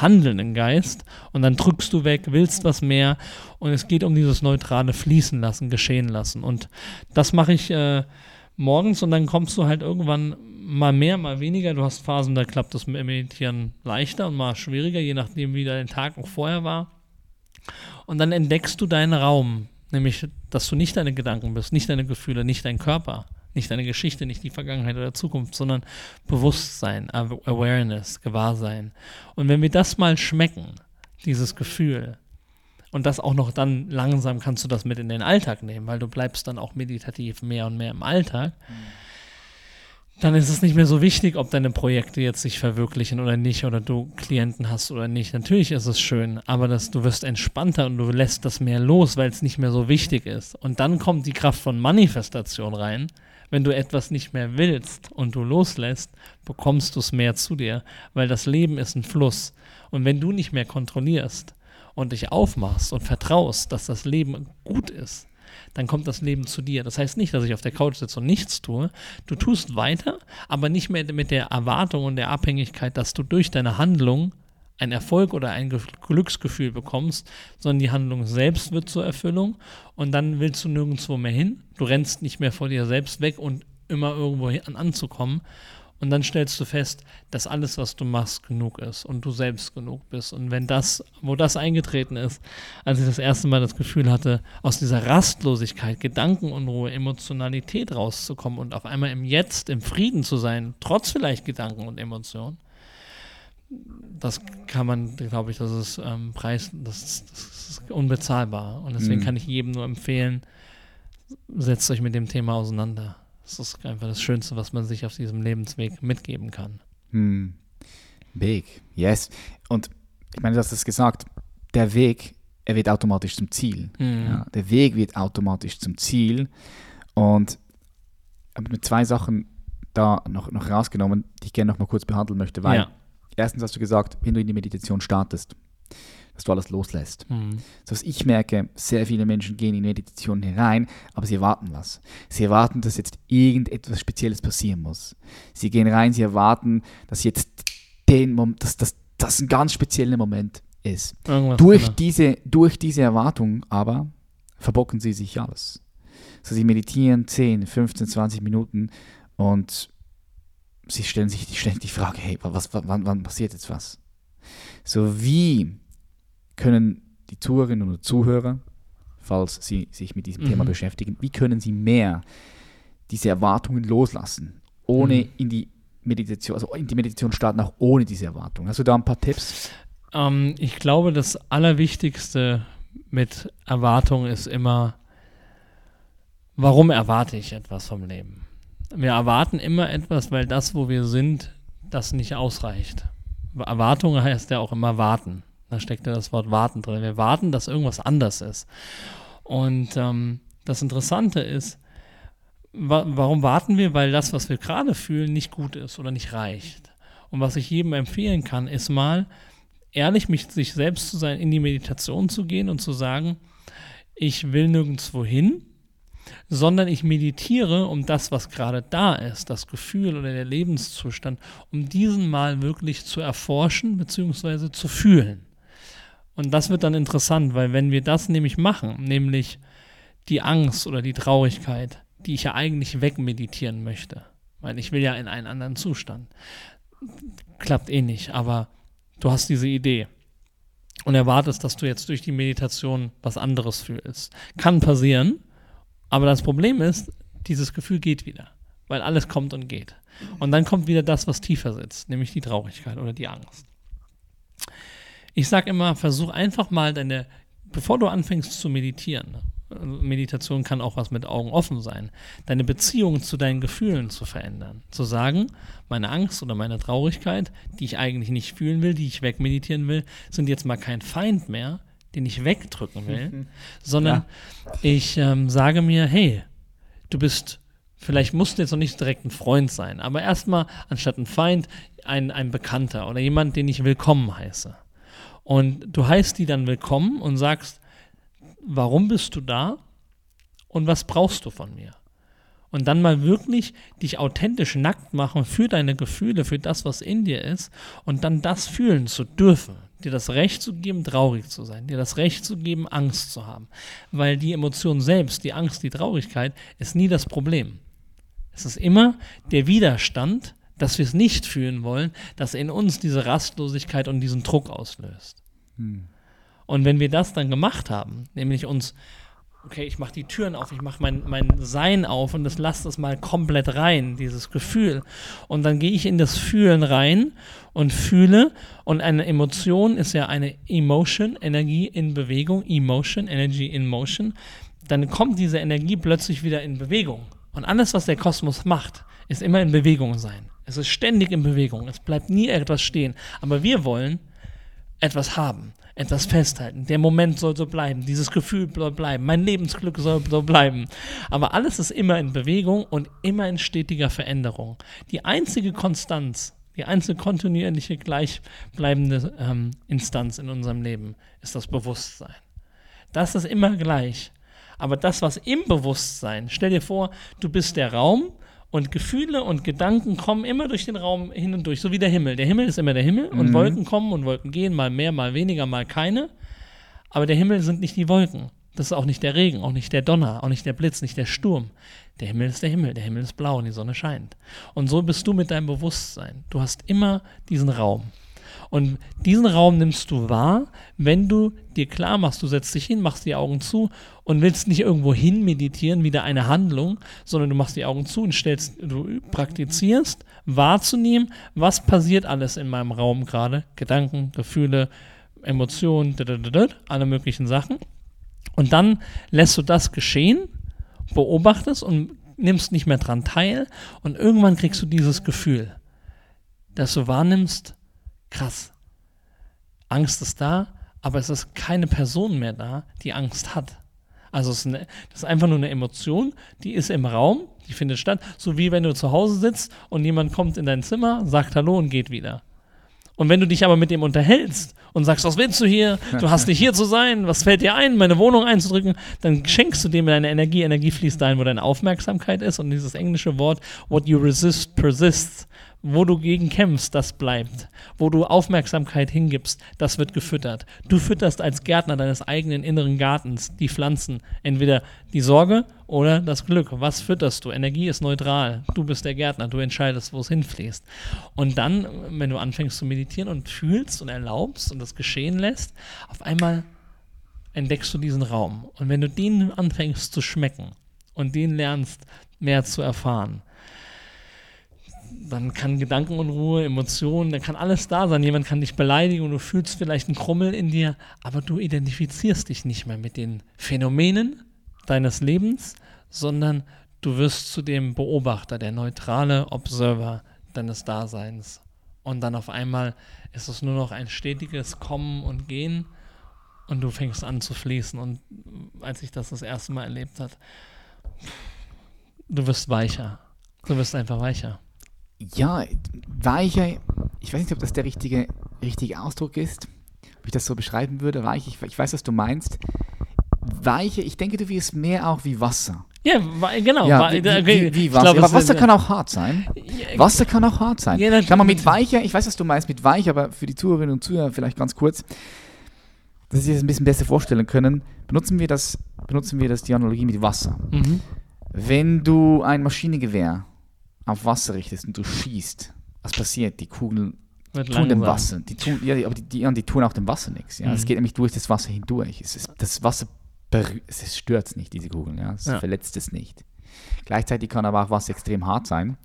handelnden Geist und dann drückst du weg, willst was mehr und es geht um dieses neutrale Fließen lassen, geschehen lassen. Und das mache ich äh, morgens und dann kommst du halt irgendwann mal mehr, mal weniger. Du hast Phasen, da klappt das Meditieren leichter und mal schwieriger, je nachdem, wie dein Tag auch vorher war. Und dann entdeckst du deinen Raum, nämlich, dass du nicht deine Gedanken bist, nicht deine Gefühle, nicht dein Körper, nicht deine Geschichte, nicht die Vergangenheit oder Zukunft, sondern Bewusstsein, Aw- Awareness, Gewahrsein. Und wenn wir das mal schmecken, dieses Gefühl, und das auch noch dann langsam kannst du das mit in den Alltag nehmen, weil du bleibst dann auch meditativ mehr und mehr im Alltag. Dann ist es nicht mehr so wichtig, ob deine Projekte jetzt sich verwirklichen oder nicht, oder du Klienten hast oder nicht. Natürlich ist es schön, aber das, du wirst entspannter und du lässt das mehr los, weil es nicht mehr so wichtig ist. Und dann kommt die Kraft von Manifestation rein. Wenn du etwas nicht mehr willst und du loslässt, bekommst du es mehr zu dir, weil das Leben ist ein Fluss. Und wenn du nicht mehr kontrollierst, und dich aufmachst und vertraust, dass das Leben gut ist, dann kommt das Leben zu dir. Das heißt nicht, dass ich auf der Couch sitze und nichts tue. Du tust weiter, aber nicht mehr mit der Erwartung und der Abhängigkeit, dass du durch deine Handlung einen Erfolg oder ein Ge- Glücksgefühl bekommst, sondern die Handlung selbst wird zur Erfüllung und dann willst du nirgendwo mehr hin. Du rennst nicht mehr vor dir selbst weg und immer irgendwo hin anzukommen. Und dann stellst du fest, dass alles, was du machst, genug ist und du selbst genug bist. Und wenn das, wo das eingetreten ist, als ich das erste Mal das Gefühl hatte, aus dieser Rastlosigkeit, Gedankenunruhe, Emotionalität rauszukommen und auf einmal im Jetzt, im Frieden zu sein, trotz vielleicht Gedanken und Emotionen, das kann man, glaube ich, das ist ähm, Preis, das ist, das ist unbezahlbar. Und deswegen Mhm. kann ich jedem nur empfehlen, setzt euch mit dem Thema auseinander. Das ist einfach das Schönste, was man sich auf diesem Lebensweg mitgeben kann. Hm. Weg, yes. Und ich meine, du hast es gesagt, der Weg, er wird automatisch zum Ziel. Mhm. Ja, der Weg wird automatisch zum Ziel. Und ich habe mir zwei Sachen da noch, noch rausgenommen, die ich gerne noch mal kurz behandeln möchte, weil ja. erstens hast du gesagt, wenn du in die Meditation startest, dass du alles loslässt. Mhm. So was ich merke, sehr viele Menschen gehen in Meditation hinein, aber sie erwarten was. Sie erwarten, dass jetzt irgendetwas Spezielles passieren muss. Sie gehen rein, sie erwarten, dass jetzt den Moment, dass, dass das ein ganz spezieller Moment ist. durch diese, durch diese Erwartung aber verbocken sie sich alles. So, sie meditieren 10, 15, 20 Minuten und sie stellen sich ständig die Frage, hey, was, wann, wann passiert jetzt was? So wie können die Zuhörerinnen und Zuhörer, falls sie sich mit diesem mhm. Thema beschäftigen, wie können sie mehr diese Erwartungen loslassen, ohne mhm. in die Meditation, also in die Meditation starten, auch ohne diese Erwartungen? Hast du da ein paar Tipps? Ähm, ich glaube, das Allerwichtigste mit Erwartungen ist immer, warum erwarte ich etwas vom Leben? Wir erwarten immer etwas, weil das, wo wir sind, das nicht ausreicht. Erwartungen heißt ja auch immer warten. Da steckt ja das Wort warten drin. Wir warten, dass irgendwas anders ist. Und ähm, das Interessante ist, wa warum warten wir? Weil das, was wir gerade fühlen, nicht gut ist oder nicht reicht. Und was ich jedem empfehlen kann, ist mal ehrlich mit sich selbst zu sein, in die Meditation zu gehen und zu sagen, ich will nirgendwo hin, sondern ich meditiere um das, was gerade da ist, das Gefühl oder der Lebenszustand, um diesen mal wirklich zu erforschen bzw. zu fühlen. Und das wird dann interessant, weil wenn wir das nämlich machen, nämlich die Angst oder die Traurigkeit, die ich ja eigentlich wegmeditieren möchte, weil ich will ja in einen anderen Zustand, klappt eh nicht, aber du hast diese Idee und erwartest, dass du jetzt durch die Meditation was anderes fühlst. Kann passieren, aber das Problem ist, dieses Gefühl geht wieder, weil alles kommt und geht. Und dann kommt wieder das, was tiefer sitzt, nämlich die Traurigkeit oder die Angst. Ich sage immer, versuch einfach mal deine, bevor du anfängst zu meditieren, Meditation kann auch was mit Augen offen sein, deine Beziehung zu deinen Gefühlen zu verändern. Zu sagen, meine Angst oder meine Traurigkeit, die ich eigentlich nicht fühlen will, die ich wegmeditieren will, sind jetzt mal kein Feind mehr, den ich wegdrücken will, mhm. sondern ja. ich ähm, sage mir, hey, du bist, vielleicht musst du jetzt noch nicht direkt ein Freund sein, aber erstmal anstatt ein Feind ein, ein Bekannter oder jemand, den ich willkommen heiße. Und du heißt die dann willkommen und sagst, warum bist du da und was brauchst du von mir? Und dann mal wirklich dich authentisch nackt machen für deine Gefühle, für das, was in dir ist und dann das fühlen zu dürfen dir das Recht zu geben, traurig zu sein, dir das Recht zu geben, Angst zu haben. Weil die Emotion selbst, die Angst, die Traurigkeit, ist nie das Problem. Es ist immer der Widerstand, dass wir es nicht fühlen wollen, das in uns diese Rastlosigkeit und diesen Druck auslöst. Hm. Und wenn wir das dann gemacht haben, nämlich uns okay, ich mache die Türen auf, ich mache mein, mein Sein auf und das lasse das mal komplett rein, dieses Gefühl. Und dann gehe ich in das Fühlen rein und fühle. Und eine Emotion ist ja eine Emotion, Energie in Bewegung, Emotion, Energy in Motion. Dann kommt diese Energie plötzlich wieder in Bewegung. Und alles, was der Kosmos macht, ist immer in Bewegung sein. Es ist ständig in Bewegung. Es bleibt nie etwas stehen. Aber wir wollen etwas haben etwas festhalten. Der Moment soll so bleiben, dieses Gefühl soll bleiben, mein Lebensglück soll so bleiben. Aber alles ist immer in Bewegung und immer in stetiger Veränderung. Die einzige Konstanz, die einzige kontinuierliche gleichbleibende ähm, Instanz in unserem Leben ist das Bewusstsein. Das ist immer gleich. Aber das, was im Bewusstsein, stell dir vor, du bist der Raum und Gefühle und Gedanken kommen immer durch den Raum hin und durch, so wie der Himmel. Der Himmel ist immer der Himmel und mhm. Wolken kommen und Wolken gehen, mal mehr, mal weniger, mal keine. Aber der Himmel sind nicht die Wolken. Das ist auch nicht der Regen, auch nicht der Donner, auch nicht der Blitz, nicht der Sturm. Der Himmel ist der Himmel, der Himmel ist blau und die Sonne scheint. Und so bist du mit deinem Bewusstsein. Du hast immer diesen Raum. Und diesen Raum nimmst du wahr, wenn du dir klar machst, du setzt dich hin, machst die Augen zu und willst nicht irgendwo hin meditieren, wieder eine Handlung, sondern du machst die Augen zu und stellst, du praktizierst, wahrzunehmen, was passiert alles in meinem Raum gerade, Gedanken, Gefühle, Emotionen, alle möglichen Sachen. Und dann lässt du das geschehen, beobachtest und nimmst nicht mehr dran teil und irgendwann kriegst du dieses Gefühl, dass du wahrnimmst, krass. Angst ist da, aber es ist keine Person mehr da, die Angst hat. Also es ist eine, das ist einfach nur eine Emotion, die ist im Raum, die findet statt, so wie wenn du zu Hause sitzt und jemand kommt in dein Zimmer, sagt Hallo und geht wieder. Und wenn du dich aber mit dem unterhältst und sagst, was willst du hier? Du hast nicht hier zu sein, was fällt dir ein, meine Wohnung einzudrücken, dann schenkst du dem deine Energie. Energie fließt dahin, wo deine Aufmerksamkeit ist. Und dieses englische Wort, what you resist persists, wo du gegen kämpfst, das bleibt. Wo du Aufmerksamkeit hingibst, das wird gefüttert. Du fütterst als Gärtner deines eigenen inneren Gartens die Pflanzen. Entweder die Sorge oder das Glück. Was fütterst du? Energie ist neutral. Du bist der Gärtner. Du entscheidest, wo es hinfließt. Und dann, wenn du anfängst zu meditieren und fühlst und erlaubst und das geschehen lässt, auf einmal entdeckst du diesen Raum. Und wenn du den anfängst zu schmecken und den lernst, mehr zu erfahren, dann kann Gedankenunruhe, Emotionen, dann kann alles da sein. Jemand kann dich beleidigen und du fühlst vielleicht einen Krummel in dir, aber du identifizierst dich nicht mehr mit den Phänomenen deines Lebens, sondern du wirst zu dem Beobachter, der neutrale Observer deines Daseins. Und dann auf einmal ist es nur noch ein stetiges Kommen und Gehen und du fängst an zu fließen. Und als ich das das erste Mal erlebt habe, du wirst weicher. Du wirst einfach weicher ja, weicher, ich weiß nicht, ob das der richtige, richtige Ausdruck ist, ob ich das so beschreiben würde, weich, ich, ich weiß, was du meinst. Weiche, ich denke, du wirst mehr auch wie Wasser. Ja, genau. Ja, wie, wie, wie Wasser. Glaub, aber Wasser kann auch hart sein. Wasser kann auch hart sein. Ja, Schau mal, mit weicher, ich weiß, was du meinst mit weich, aber für die Zuhörerinnen und Zuhörer vielleicht ganz kurz, dass sie das ein bisschen besser vorstellen können, benutzen wir das, benutzen wir das die Analogie mit Wasser. Mhm. Wenn du ein Maschinengewehr auf Wasser richtest und du schießt, was passiert? Die Kugeln tun dem Wasser. Die tun, ja, aber die, die, die, tun auch dem Wasser nichts. Ja? Mhm. Es geht nämlich durch das Wasser hindurch. Es ist, das Wasser es stört es nicht, diese Kugeln. Ja? Es ja. verletzt es nicht. Gleichzeitig kann aber auch Wasser extrem hart sein.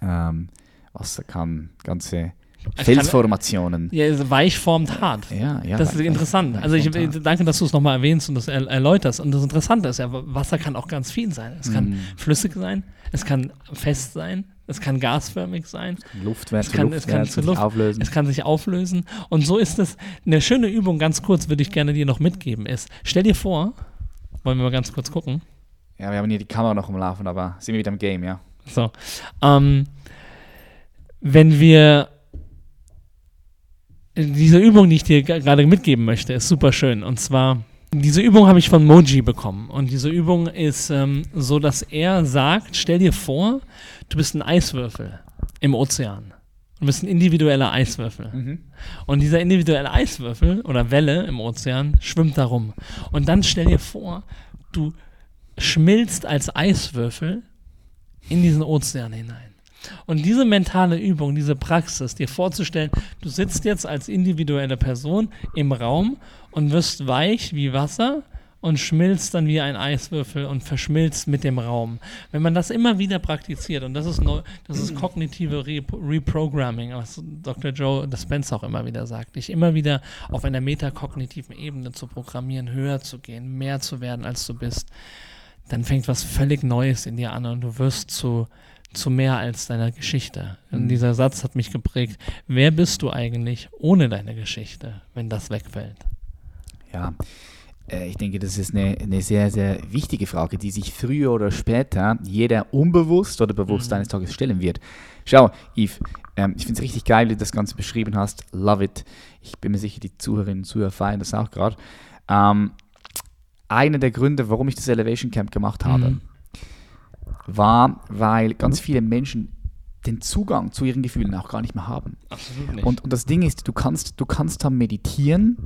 Ähm, Wasser kann ganze Felsformationen. Ja, also weich formt hart. Ja, ja. Das ist interessant. also ich danke, dass du es nochmal erwähnst und das erläuterst. Und das Interessante ist ja, Wasser kann auch ganz viel sein. Es kann mm. flüssig sein, es kann fest sein, es kann gasförmig sein. Es kann Luft werden, es kann, Luft es kann zu Luft, auflösen. Es kann sich auflösen. Und so ist es. Eine schöne Übung, ganz kurz, würde ich gerne dir noch mitgeben, ist, stell dir vor, wollen wir mal ganz kurz gucken. Ja, wir haben hier die Kamera noch umlaufen, aber sind wir wieder im Game, ja. So. Ähm, wenn wir diese Übung, die ich dir gerade mitgeben möchte, ist super schön. Und zwar, diese Übung habe ich von Moji bekommen. Und diese Übung ist ähm, so, dass er sagt, stell dir vor, du bist ein Eiswürfel im Ozean. Du bist ein individueller Eiswürfel. Mhm. Und dieser individuelle Eiswürfel oder Welle im Ozean schwimmt darum. Und dann stell dir vor, du schmilzt als Eiswürfel in diesen Ozean hinein. Und diese mentale Übung, diese Praxis, dir vorzustellen, du sitzt jetzt als individuelle Person im Raum und wirst weich wie Wasser und schmilzt dann wie ein Eiswürfel und verschmilzt mit dem Raum. Wenn man das immer wieder praktiziert, und das ist, neu, das ist kognitive Re Reprogramming, was Dr. Joe Dispenza auch immer wieder sagt, dich immer wieder auf einer metakognitiven Ebene zu programmieren, höher zu gehen, mehr zu werden, als du bist, dann fängt was völlig Neues in dir an und du wirst zu zu mehr als deiner Geschichte. Und mhm. dieser Satz hat mich geprägt. Wer bist du eigentlich ohne deine Geschichte, wenn das wegfällt? Ja, äh, ich denke, das ist eine, eine, sehr, sehr wichtige Frage, die sich früher oder später jeder unbewusst oder bewusst mhm. eines Tages stellen wird. Schau, Yves, ähm, ich finde es richtig geil, wie du das Ganze beschrieben hast. Love it. Ich bin mir sicher, die Zuhörerinnen und Zuhörer feiern das auch gerade. Ähm, einer der Gründe, warum ich das Elevation Camp gemacht habe, mhm war, weil ganz viele Menschen den Zugang zu ihren Gefühlen auch gar nicht mehr haben. Absolut nicht. Und, und das Ding ist, du kannst, du kannst da meditieren,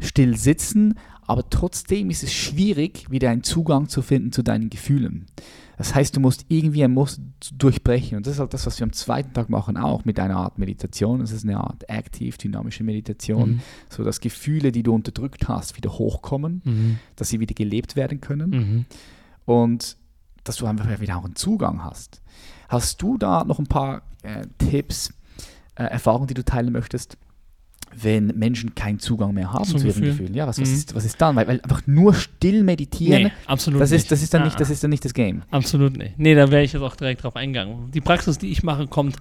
still sitzen, aber trotzdem ist es schwierig, wieder einen Zugang zu finden zu deinen Gefühlen. Das heißt, du musst irgendwie ein Muster durchbrechen. Und das ist halt das, was wir am zweiten Tag machen, auch mit einer Art Meditation. Das ist eine Art aktiv, dynamische Meditation, mhm. so dass Gefühle, die du unterdrückt hast, wieder hochkommen, mhm. dass sie wieder gelebt werden können. Mhm. Und dass du einfach wieder auch einen Zugang hast. Hast du da noch ein paar äh, Tipps, äh, Erfahrungen, die du teilen möchtest? Wenn Menschen keinen Zugang mehr haben Zum zu ihren Gefühlen. Ja, was, was, mhm. ist, was ist dann? Weil, weil, einfach nur still meditieren, nee, absolut das, ist, das, ist dann nicht, das ist dann nicht das Game. Absolut nicht. Nee, da wäre ich jetzt auch direkt drauf eingegangen. Die Praxis, die ich mache, kommt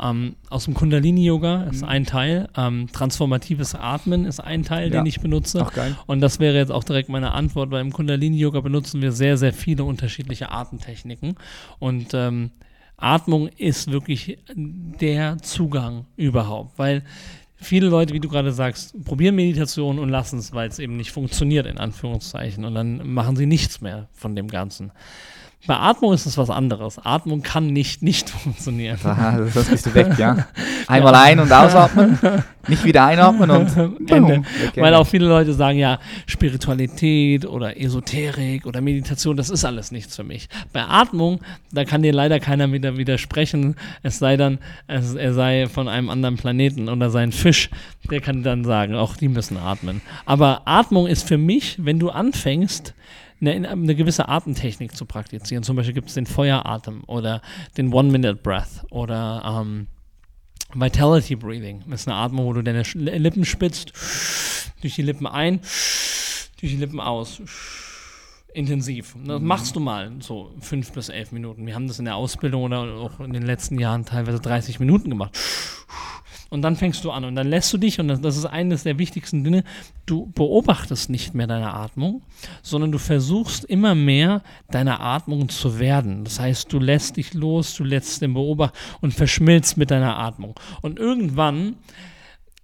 ähm, aus dem Kundalini-Yoga, ist mhm. ein Teil. Ähm, transformatives Atmen ist ein Teil, ja. den ich benutze. Auch geil. Und das wäre jetzt auch direkt meine Antwort, weil im Kundalini-Yoga benutzen wir sehr, sehr viele unterschiedliche Atemtechniken. Und ähm, Atmung ist wirklich der Zugang überhaupt, weil viele Leute, wie du gerade sagst, probieren Meditation und lassen es, weil es eben nicht funktioniert, in Anführungszeichen. Und dann machen sie nichts mehr von dem Ganzen. Bei Atmung ist es was anderes. Atmung kann nicht [LAUGHS] nicht funktionieren. Ah, das bist du weg, ja. [LAUGHS] Einmal ein- und ausatmen, nicht wieder einatmen und [LAUGHS] Ende. Weil auch viele Leute sagen, ja, Spiritualität oder Esoterik oder Meditation, das ist alles nichts für mich. Bei Atmung, da kann dir leider keiner wieder widersprechen, es sei dann, es, er sei von einem anderen Planeten oder sein Fisch, der kann dann sagen, auch die müssen atmen. Aber Atmung ist für mich, wenn du anfängst, eine, eine gewisse Atemtechnik zu praktizieren. Zum Beispiel gibt es den Feueratem oder den One-Minute-Breath oder ähm, Vitality Breathing. Das ist eine Atmung, wo du deine Lippen spitzt, durch die Lippen ein, durch die Lippen aus. Intensiv. Das mhm. machst du mal so fünf bis elf Minuten. Wir haben das in der Ausbildung oder auch in den letzten Jahren teilweise 30 Minuten gemacht und dann fängst du an und dann lässt du dich, und das ist eines der wichtigsten Dinge, du beobachtest nicht mehr deine Atmung, sondern du versuchst immer mehr deiner Atmung zu werden. Das heißt, du lässt dich los, du lässt den Beobachter und verschmilzt mit deiner Atmung. Und irgendwann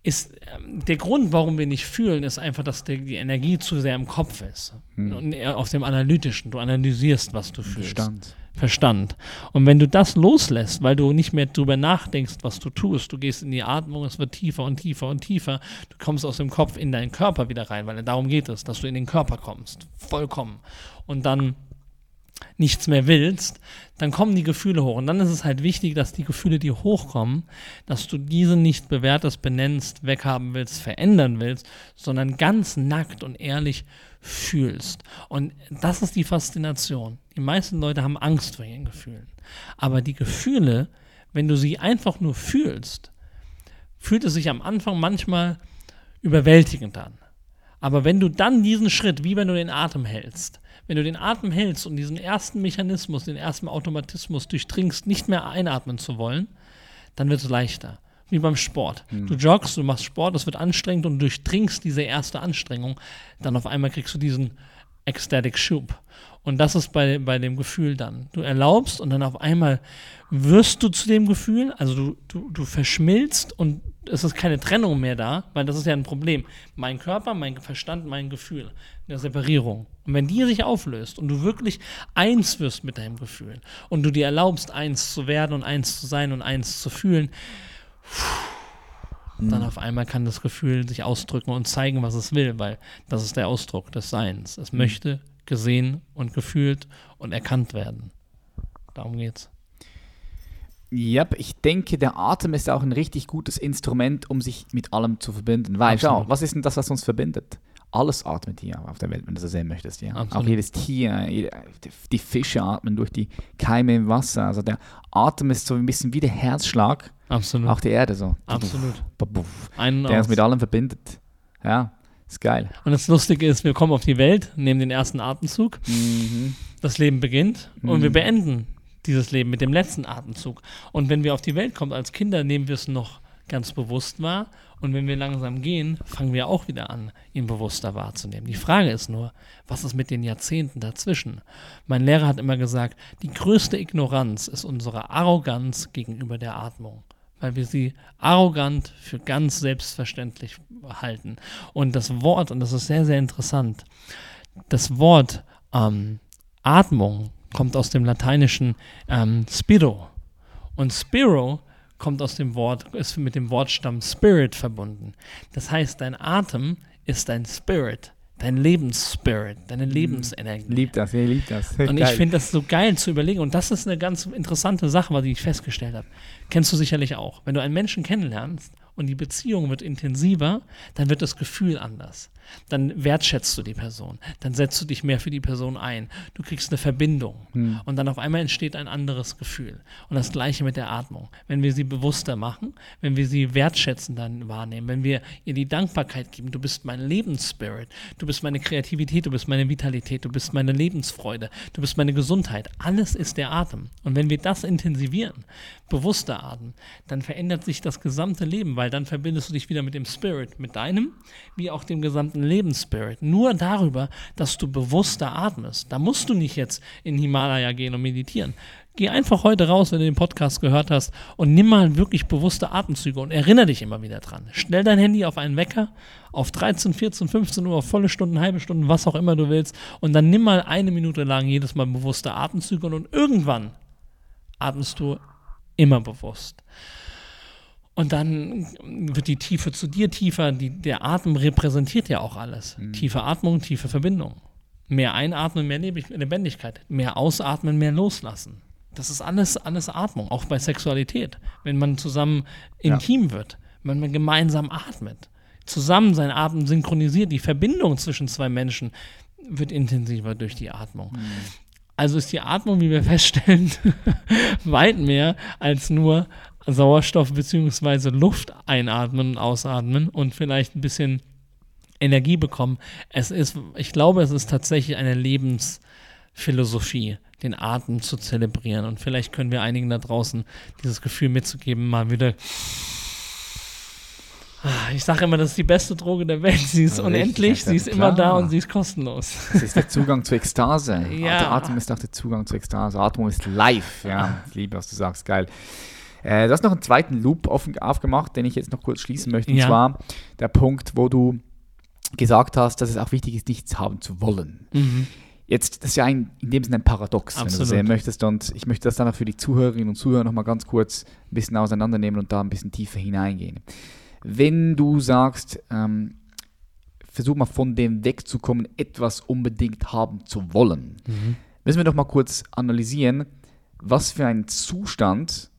ist ähm, der Grund, warum wir nicht fühlen, ist einfach, dass der, die Energie zu sehr im Kopf ist. Hm. Und eher auf dem Analytischen. Du analysierst, was du fühlst. Bestand. Verstand. Und wenn du das loslässt, weil du nicht mehr drüber nachdenkst, was du tust, du gehst in die Atmung, es wird tiefer und tiefer und tiefer, du kommst aus dem Kopf in deinen Körper wieder rein, weil darum geht es, dass du in den Körper kommst, vollkommen. Und dann nichts mehr willst, dann kommen die Gefühle hoch. Und dann ist es halt wichtig, dass die Gefühle, die hochkommen, dass du diese nicht bewertest, benennst, weghaben willst, verändern willst, sondern ganz nackt und ehrlich fühlst. Und das ist die Faszination. Die meisten Leute haben Angst vor ihren Gefühlen. Aber die Gefühle, wenn du sie einfach nur fühlst, fühlt es sich am Anfang manchmal überwältigend an. Aber wenn du dann diesen Schritt, wie wenn du den Atem hältst, wenn du den Atem hältst und diesen ersten Mechanismus, den ersten Automatismus durchdringst, nicht mehr einatmen zu wollen, dann wird es leichter wie beim Sport. Mhm. Du joggst, du machst Sport, das wird anstrengend und du durchdringst diese erste Anstrengung, dann auf einmal kriegst du diesen Ecstatic Schub. Und das ist bei, bei dem Gefühl dann. Du erlaubst und dann auf einmal wirst du zu dem Gefühl, also du, du, du verschmilzt und es ist keine Trennung mehr da, weil das ist ja ein Problem. Mein Körper, mein Verstand, mein Gefühl, eine Separierung. Und wenn die sich auflöst und du wirklich eins wirst mit deinem Gefühl und du dir erlaubst, eins zu werden und eins zu sein und eins zu fühlen, dann auf einmal kann das Gefühl sich ausdrücken und zeigen, was es will, weil das ist der Ausdruck des Seins. Es möchte gesehen und gefühlt und erkannt werden. Darum geht's. Ja, ich denke, der Atem ist auch ein richtig gutes Instrument, um sich mit allem zu verbinden. Weil, Absolut. schau, was ist denn das, was uns verbindet? Alles atmet hier auf der Welt, wenn du das sehen möchtest. Ja? Auch jedes Tier, die Fische atmen durch die Keime im Wasser. Also der Atem ist so ein bisschen wie der Herzschlag Absolut. Auch die Erde so. Absolut. Der uns mit allem verbindet. Ja, ist geil. Und das Lustige ist, wir kommen auf die Welt, nehmen den ersten Atemzug, mhm. das Leben beginnt mhm. und wir beenden dieses Leben mit dem letzten Atemzug. Und wenn wir auf die Welt kommen als Kinder, nehmen wir es noch ganz bewusst wahr. Und wenn wir langsam gehen, fangen wir auch wieder an, ihn bewusster wahrzunehmen. Die Frage ist nur, was ist mit den Jahrzehnten dazwischen? Mein Lehrer hat immer gesagt, die größte Ignoranz ist unsere Arroganz gegenüber der Atmung weil wir sie arrogant für ganz selbstverständlich halten. Und das Wort, und das ist sehr, sehr interessant, das Wort ähm, Atmung kommt aus dem lateinischen ähm, Spiro. Und Spiro kommt aus dem Wort, ist mit dem Wortstamm Spirit verbunden. Das heißt, dein Atem ist dein Spirit dein Lebensspirit, deine mhm. Lebensenergie. Liebt das, ihr liebt das. Und ich finde das so geil zu überlegen. Und das ist eine ganz interessante Sache, die ich festgestellt habe. Kennst du sicherlich auch. Wenn du einen Menschen kennenlernst und die Beziehung wird intensiver, dann wird das Gefühl anders. Dann wertschätzt du die Person, dann setzt du dich mehr für die Person ein, du kriegst eine Verbindung hm. und dann auf einmal entsteht ein anderes Gefühl. Und das gleiche mit der Atmung. Wenn wir sie bewusster machen, wenn wir sie wertschätzen dann wahrnehmen, wenn wir ihr die Dankbarkeit geben, du bist mein Lebensspirit, du bist meine Kreativität, du bist meine Vitalität, du bist meine Lebensfreude, du bist meine Gesundheit, alles ist der Atem. Und wenn wir das intensivieren, bewusster atmen, dann verändert sich das gesamte Leben, weil dann verbindest du dich wieder mit dem Spirit, mit deinem, wie auch dem gesamten einen Lebensspirit. Nur darüber, dass du bewusster atmest. Da musst du nicht jetzt in Himalaya gehen und meditieren. Geh einfach heute raus, wenn du den Podcast gehört hast und nimm mal wirklich bewusste Atemzüge und erinnere dich immer wieder dran. Stell dein Handy auf einen Wecker auf 13, 14, 15 Uhr, auf volle Stunden, halbe Stunden, was auch immer du willst und dann nimm mal eine Minute lang jedes Mal bewusste Atemzüge und, und irgendwann atmest du immer bewusst. Und dann wird die Tiefe zu dir tiefer. Die, der Atem repräsentiert ja auch alles. Mhm. Tiefe Atmung, tiefe Verbindung. Mehr einatmen, mehr Lebendigkeit. Mehr ausatmen, mehr loslassen. Das ist alles, alles Atmung, auch bei Sexualität. Wenn man zusammen intim ja. wird, wenn man gemeinsam atmet, zusammen seinen Atem synchronisiert, die Verbindung zwischen zwei Menschen wird intensiver durch die Atmung. Mhm. Also ist die Atmung, wie wir feststellen, [LAUGHS] weit mehr als nur Sauerstoff bzw. Luft einatmen und ausatmen und vielleicht ein bisschen Energie bekommen. Es ist, ich glaube, es ist tatsächlich eine Lebensphilosophie, den Atem zu zelebrieren. Und vielleicht können wir einigen da draußen dieses Gefühl mitzugeben, mal wieder. Ich sage immer, das ist die beste Droge der Welt. Sie ist ja, unendlich, sie ist klar. immer da und sie ist kostenlos. Das ist der Zugang zur Ekstase. [LAUGHS] ja. Der Atem ist auch der Zugang zur Ekstase. Atmung ist live. Ja, ich liebe, was du sagst. Geil. Äh, du hast noch einen zweiten Loop offen, aufgemacht, den ich jetzt noch kurz schließen möchte. Und zwar der Punkt, wo du gesagt hast, dass es auch wichtig ist, nichts haben zu wollen. Mhm. Jetzt, das ist ja ein, in dem Sinne ein Paradox, Absolut. wenn du das sehen möchtest. Und ich möchte das dann auch für die Zuhörerinnen und Zuhörer nochmal ganz kurz ein bisschen auseinandernehmen und da ein bisschen tiefer hineingehen. Wenn du sagst, ähm, versuch mal von dem wegzukommen, etwas unbedingt haben zu wollen, mhm. müssen wir doch mal kurz analysieren, was für ein Zustand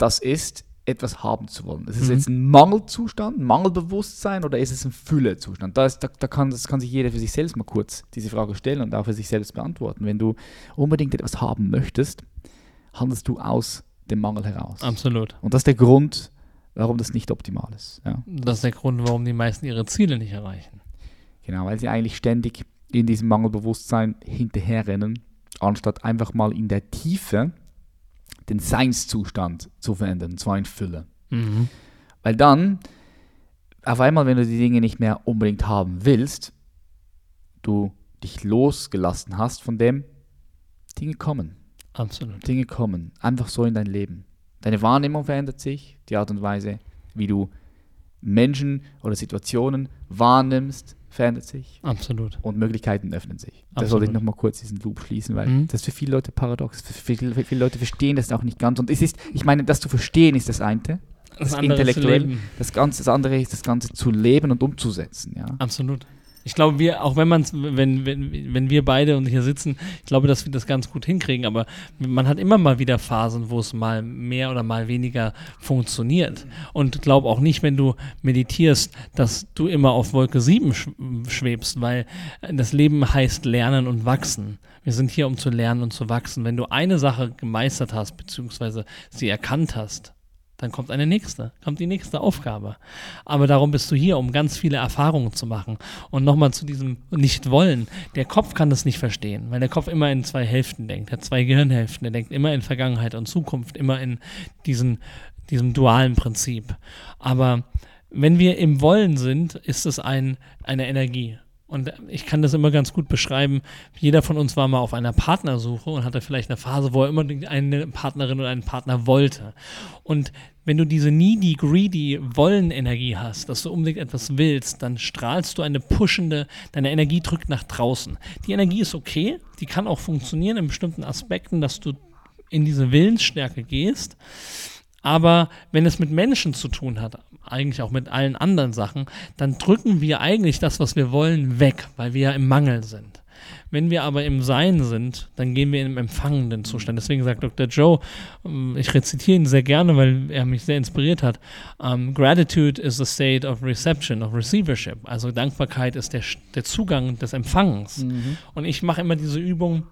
das ist, etwas haben zu wollen. Ist es mhm. jetzt ein Mangelzustand, ein Mangelbewusstsein oder ist es ein Füllezustand? Da, ist, da, da, kann, das kann sich jeder für sich selbst mal kurz diese Frage stellen und auch für sich selbst beantworten. Wenn du unbedingt etwas haben möchtest, handelst du aus dem Mangel heraus. Absolut. Und das ist der Grund, warum das nicht optimal ist. Ja. Das ist der Grund, warum die meisten ihre Ziele nicht erreichen. Genau, weil sie eigentlich ständig in diesem Mangelbewusstsein hinterherrennen, anstatt einfach mal in der Tiefe den Seinszustand zu verändern, und zwar in Fülle. Mhm. Weil dann, auf einmal, wenn du die Dinge nicht mehr unbedingt haben willst, du dich losgelassen hast von dem, Dinge kommen. Absolut. Dinge kommen. Einfach so in dein Leben. Deine Wahrnehmung verändert sich, die Art und Weise, wie du Menschen oder Situationen wahrnimmst, verändert sich. Absolut. Und Möglichkeiten öffnen sich. Da sollte ich nochmal kurz diesen Loop schließen, weil mhm. das ist für viele Leute paradox. Für viele, für viele, Leute verstehen das auch nicht ganz. Und es ist, ich meine, das zu verstehen ist das eine. Das, das intellektuell. Das, Ganze, das andere ist das Ganze zu leben und umzusetzen. Ja? Absolut. Ich glaube, wir, auch wenn man wenn, wenn, wenn wir beide und hier sitzen, ich glaube, dass wir das ganz gut hinkriegen, aber man hat immer mal wieder Phasen, wo es mal mehr oder mal weniger funktioniert. Und glaube auch nicht, wenn du meditierst, dass du immer auf Wolke 7 schwebst, weil das Leben heißt lernen und wachsen. Wir sind hier, um zu lernen und zu wachsen. Wenn du eine Sache gemeistert hast, beziehungsweise sie erkannt hast, dann kommt eine nächste, kommt die nächste Aufgabe. Aber darum bist du hier, um ganz viele Erfahrungen zu machen. Und nochmal zu diesem Nicht-Wollen. Der Kopf kann das nicht verstehen, weil der Kopf immer in zwei Hälften denkt. Hat zwei Gehirnhälften. Er denkt immer in Vergangenheit und Zukunft, immer in diesen, diesem dualen Prinzip. Aber wenn wir im Wollen sind, ist es ein, eine Energie. Und ich kann das immer ganz gut beschreiben. Jeder von uns war mal auf einer Partnersuche und hatte vielleicht eine Phase, wo er immer eine Partnerin oder einen Partner wollte. Und wenn du diese needy, greedy Wollen-Energie hast, dass du unbedingt etwas willst, dann strahlst du eine pushende, deine Energie drückt nach draußen. Die Energie ist okay, die kann auch funktionieren in bestimmten Aspekten, dass du in diese Willensstärke gehst. Aber wenn es mit Menschen zu tun hat, eigentlich auch mit allen anderen Sachen, dann drücken wir eigentlich das, was wir wollen, weg, weil wir ja im Mangel sind. Wenn wir aber im Sein sind, dann gehen wir in im empfangenden Zustand. Deswegen sagt Dr. Joe, ähm, ich rezitiere ihn sehr gerne, weil er mich sehr inspiriert hat. Um, ähm, Gratitude is a state of reception, of receivership. Also Dankbarkeit ist der, der Zugang des Empfangens. Mhm. Und ich mache immer diese Übung,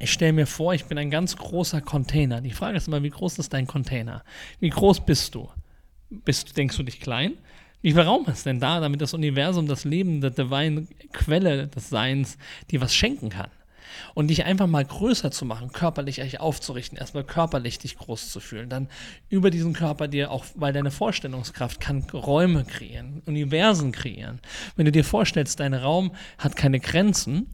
ich stelle mir vor, ich bin ein ganz großer Container. Die Frage ist immer, wie groß ist dein Container? Wie groß bist du? Bist, denkst du dich klein? Wie viel Raum ist denn da, damit das Universum, das Leben, die Divine Quelle des Seins dir was schenken kann? Und dich einfach mal größer zu machen, körperlich euch aufzurichten, erstmal körperlich dich groß zu fühlen, dann über diesen Körper dir auch, weil deine Vorstellungskraft kann Räume kreieren, Universen kreieren. Wenn du dir vorstellst, dein Raum hat keine Grenzen,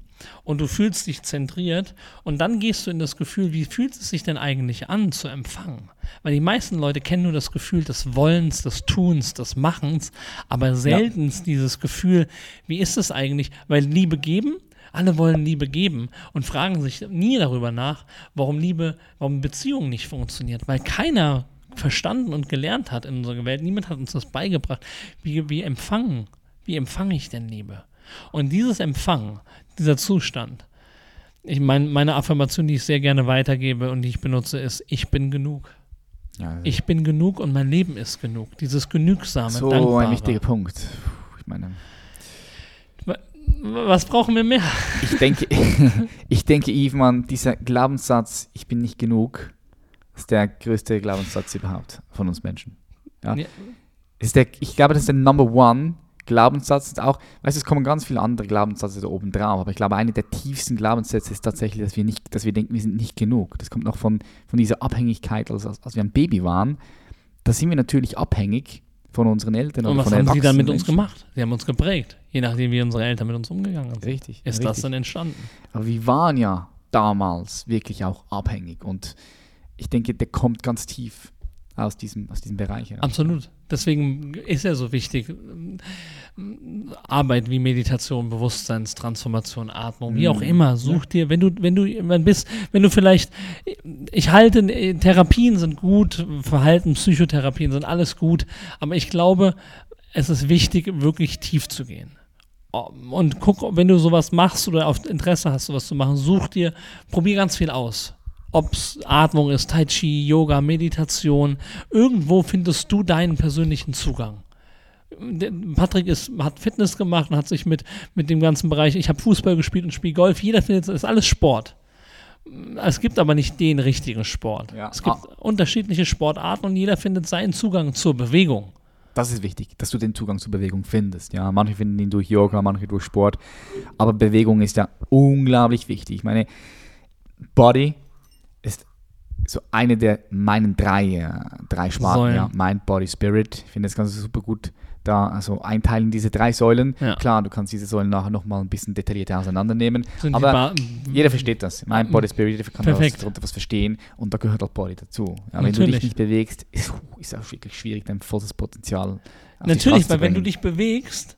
und du fühlst dich zentriert und dann gehst du in das Gefühl, wie fühlt es sich denn eigentlich an zu empfangen? Weil die meisten Leute kennen nur das Gefühl des Wollens, des Tuns, des Machens, aber selten ja. dieses Gefühl, wie ist es eigentlich? Weil Liebe geben, alle wollen Liebe geben und fragen sich nie darüber nach, warum Liebe, warum Beziehung nicht funktioniert, weil keiner verstanden und gelernt hat in unserer Welt. Niemand hat uns das beigebracht. Wie, wie empfangen? Wie empfange ich denn Liebe? Und dieses Empfangen, dieser Zustand, ich meine, meine Affirmation, die ich sehr gerne weitergebe und die ich benutze, ist, ich bin genug. Ja, ich bin genug und mein Leben ist genug. Dieses genügsame, So Dankbare. ein wichtiger Punkt. Ich meine. Was brauchen wir mehr? Ich denke, [LAUGHS] [LAUGHS] ich denke, Yves, dieser Glaubenssatz, ich bin nicht genug, ist der größte Glaubenssatz überhaupt von uns Menschen. Ja? ja. Ist der, ich glaube, das ist der Number One Glaubenssatz ist auch, weißt du, es kommen ganz viele andere Glaubenssätze da oben drauf, aber ich glaube, einer der tiefsten Glaubenssätze ist tatsächlich, dass wir nicht, dass wir denken, wir sind nicht genug. Das kommt noch von, von dieser Abhängigkeit, also als, als wir ein Baby waren, da sind wir natürlich abhängig von unseren Eltern. Und was haben sie dann mit uns gemacht? Sie haben uns geprägt, je nachdem, wie unsere Eltern mit uns umgegangen sind. Richtig. Ist richtig. das dann entstanden? Aber wir waren ja damals wirklich auch abhängig und ich denke, der kommt ganz tief aus diesem, aus diesem Bereich. Heraus. Absolut. Deswegen ist er so wichtig. Arbeit wie Meditation, Bewusstseinstransformation, Atmung, wie auch mhm. immer. Such dir, wenn du, wenn du wenn bist, wenn du vielleicht, ich halte, Therapien sind gut, Verhalten, Psychotherapien sind alles gut, aber ich glaube, es ist wichtig, wirklich tief zu gehen. Und guck, wenn du sowas machst oder auf Interesse hast, sowas zu machen, such dir, probier ganz viel aus ob es Atmung ist, Tai Chi, Yoga, Meditation, irgendwo findest du deinen persönlichen Zugang. Patrick ist, hat Fitness gemacht und hat sich mit, mit dem ganzen Bereich, ich habe Fußball gespielt und spiele Golf, jeder findet, es ist alles Sport. Es gibt aber nicht den richtigen Sport. Ja. Es gibt ah. unterschiedliche Sportarten und jeder findet seinen Zugang zur Bewegung. Das ist wichtig, dass du den Zugang zur Bewegung findest. Ja, manche finden ihn durch Yoga, manche durch Sport, aber Bewegung ist ja unglaublich wichtig. Ich meine, Body, so eine der meinen drei, äh, drei Sparten, ja, Mind, Body, Spirit. Ich finde das Ganze super gut da also einteilen diese drei Säulen. Ja. Klar, du kannst diese Säulen nachher nochmal ein bisschen detaillierter auseinandernehmen. Sind aber jeder versteht das. Mind, Body, Spirit, jeder kann Perfekt. darunter was verstehen und da gehört auch Body dazu. Ja, wenn du dich nicht bewegst, ist es auch wirklich schwierig, dein volles Potenzial Natürlich, weil wenn du dich bewegst,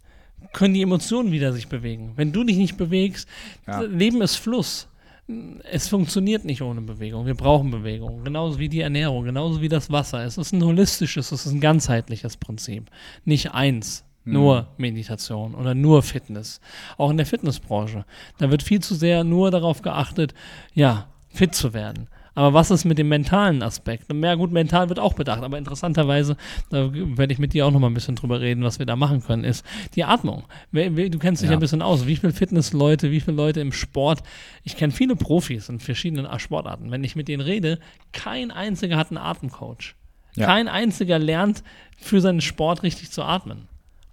können die Emotionen wieder sich bewegen. Wenn du dich nicht bewegst, ja. Leben ist Fluss es funktioniert nicht ohne Bewegung. Wir brauchen Bewegung. Genauso wie die Ernährung, genauso wie das Wasser. Es ist ein holistisches, es ist ein ganzheitliches Prinzip. Nicht eins. Mhm. Nur Meditation oder nur Fitness. Auch in der Fitnessbranche. Da wird viel zu sehr nur darauf geachtet, ja, fit zu werden. Aber was ist mit dem mentalen Aspekt? Ja gut, mental wird auch bedacht, aber interessanterweise, da werde ich mit dir auch noch mal ein bisschen drüber reden, was wir da machen können, ist die Atmung. Du kennst dich ja. ein bisschen aus. Wie viele Fitnessleute, wie viele Leute im Sport? Ich kenne viele Profis in verschiedenen Sportarten. Wenn ich mit denen rede, kein einziger hat einen Atemcoach. Ja. Kein einziger lernt für seinen Sport richtig zu atmen.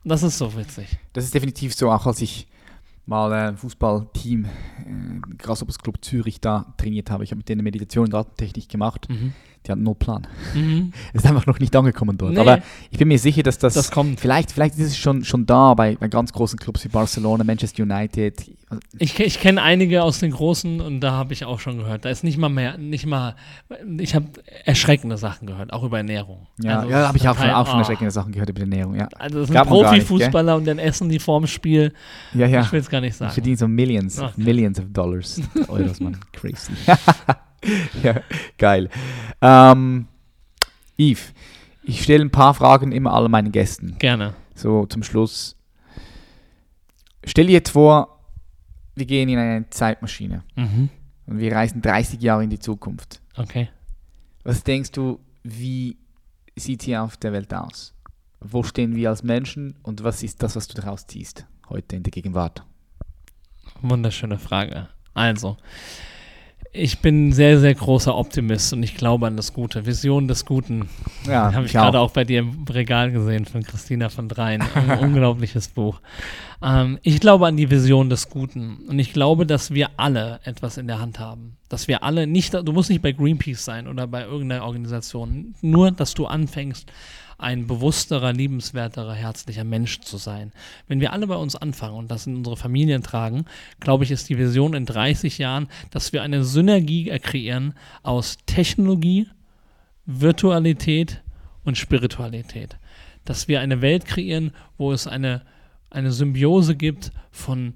Das ist so witzig. Das ist definitiv so, auch als ich mal ein Fußballteam, äh, Grasshoppers Club Zürich da trainiert habe. Ich habe mit denen Meditation und Atemtechnik gemacht. Mhm die hatten no Plan. Mhm. [LAUGHS] Ist einfach noch nicht angekommen dort. Nee. Aber ich bin mir sicher, dass das, das kommt. Vielleicht, vielleicht ist es schon, schon da bei, bei ganz großen Clubs wie Barcelona, Manchester United. Ich, ich kenne einige aus den großen und da habe ich auch schon gehört. Da ist nicht mal mehr, nicht mal, ich habe erschreckende Sachen gehört, auch über Ernährung. Ja, also, ja habe ich auch schon, auch schon erschreckende Sachen gehört über Ernährung. Ja. Also das sind Profifußballer und dann essen die vorm Spiel. Ja, ja. Ich will es gar nicht sagen. Ich verdienen so Millions, Ach, Millions of Dollars. [LAUGHS] Euros, man. Crazy. [LAUGHS] ja, geil. Ähm, Yves, ich stelle ein paar Fragen immer allen meinen Gästen. Gerne. So zum Schluss. Stell dir jetzt vor, wir gehen in eine Zeitmaschine mhm. und wir reisen 30 Jahre in die Zukunft. Okay. Was denkst du, wie sieht hier auf der Welt aus? Wo stehen wir als Menschen und was ist das, was du daraus ziehst heute in der Gegenwart? Wunderschöne Frage. Also, Ich bin ein sehr, sehr großer Optimist und ich glaube an das Gute. Vision des Guten. Ja, Habe ich gerade auch bei dir im Regal gesehen von Christina von Dreien. Ein [LAUGHS] unglaubliches Buch. Ähm, ich glaube an die Vision des Guten und ich glaube, dass wir alle etwas in der Hand haben. Dass wir alle nicht, du musst nicht bei Greenpeace sein oder bei irgendeiner Organisation, nur, dass du anfängst, ein bewussterer, liebenswerterer, herzlicher Mensch zu sein. Wenn wir alle bei uns anfangen und das in unsere Familien tragen, glaube ich, ist die Vision in 30 Jahren, dass wir eine Synergie kreieren aus Technologie, Virtualität und Spiritualität. Dass wir eine Welt kreieren, wo es eine, eine Symbiose gibt von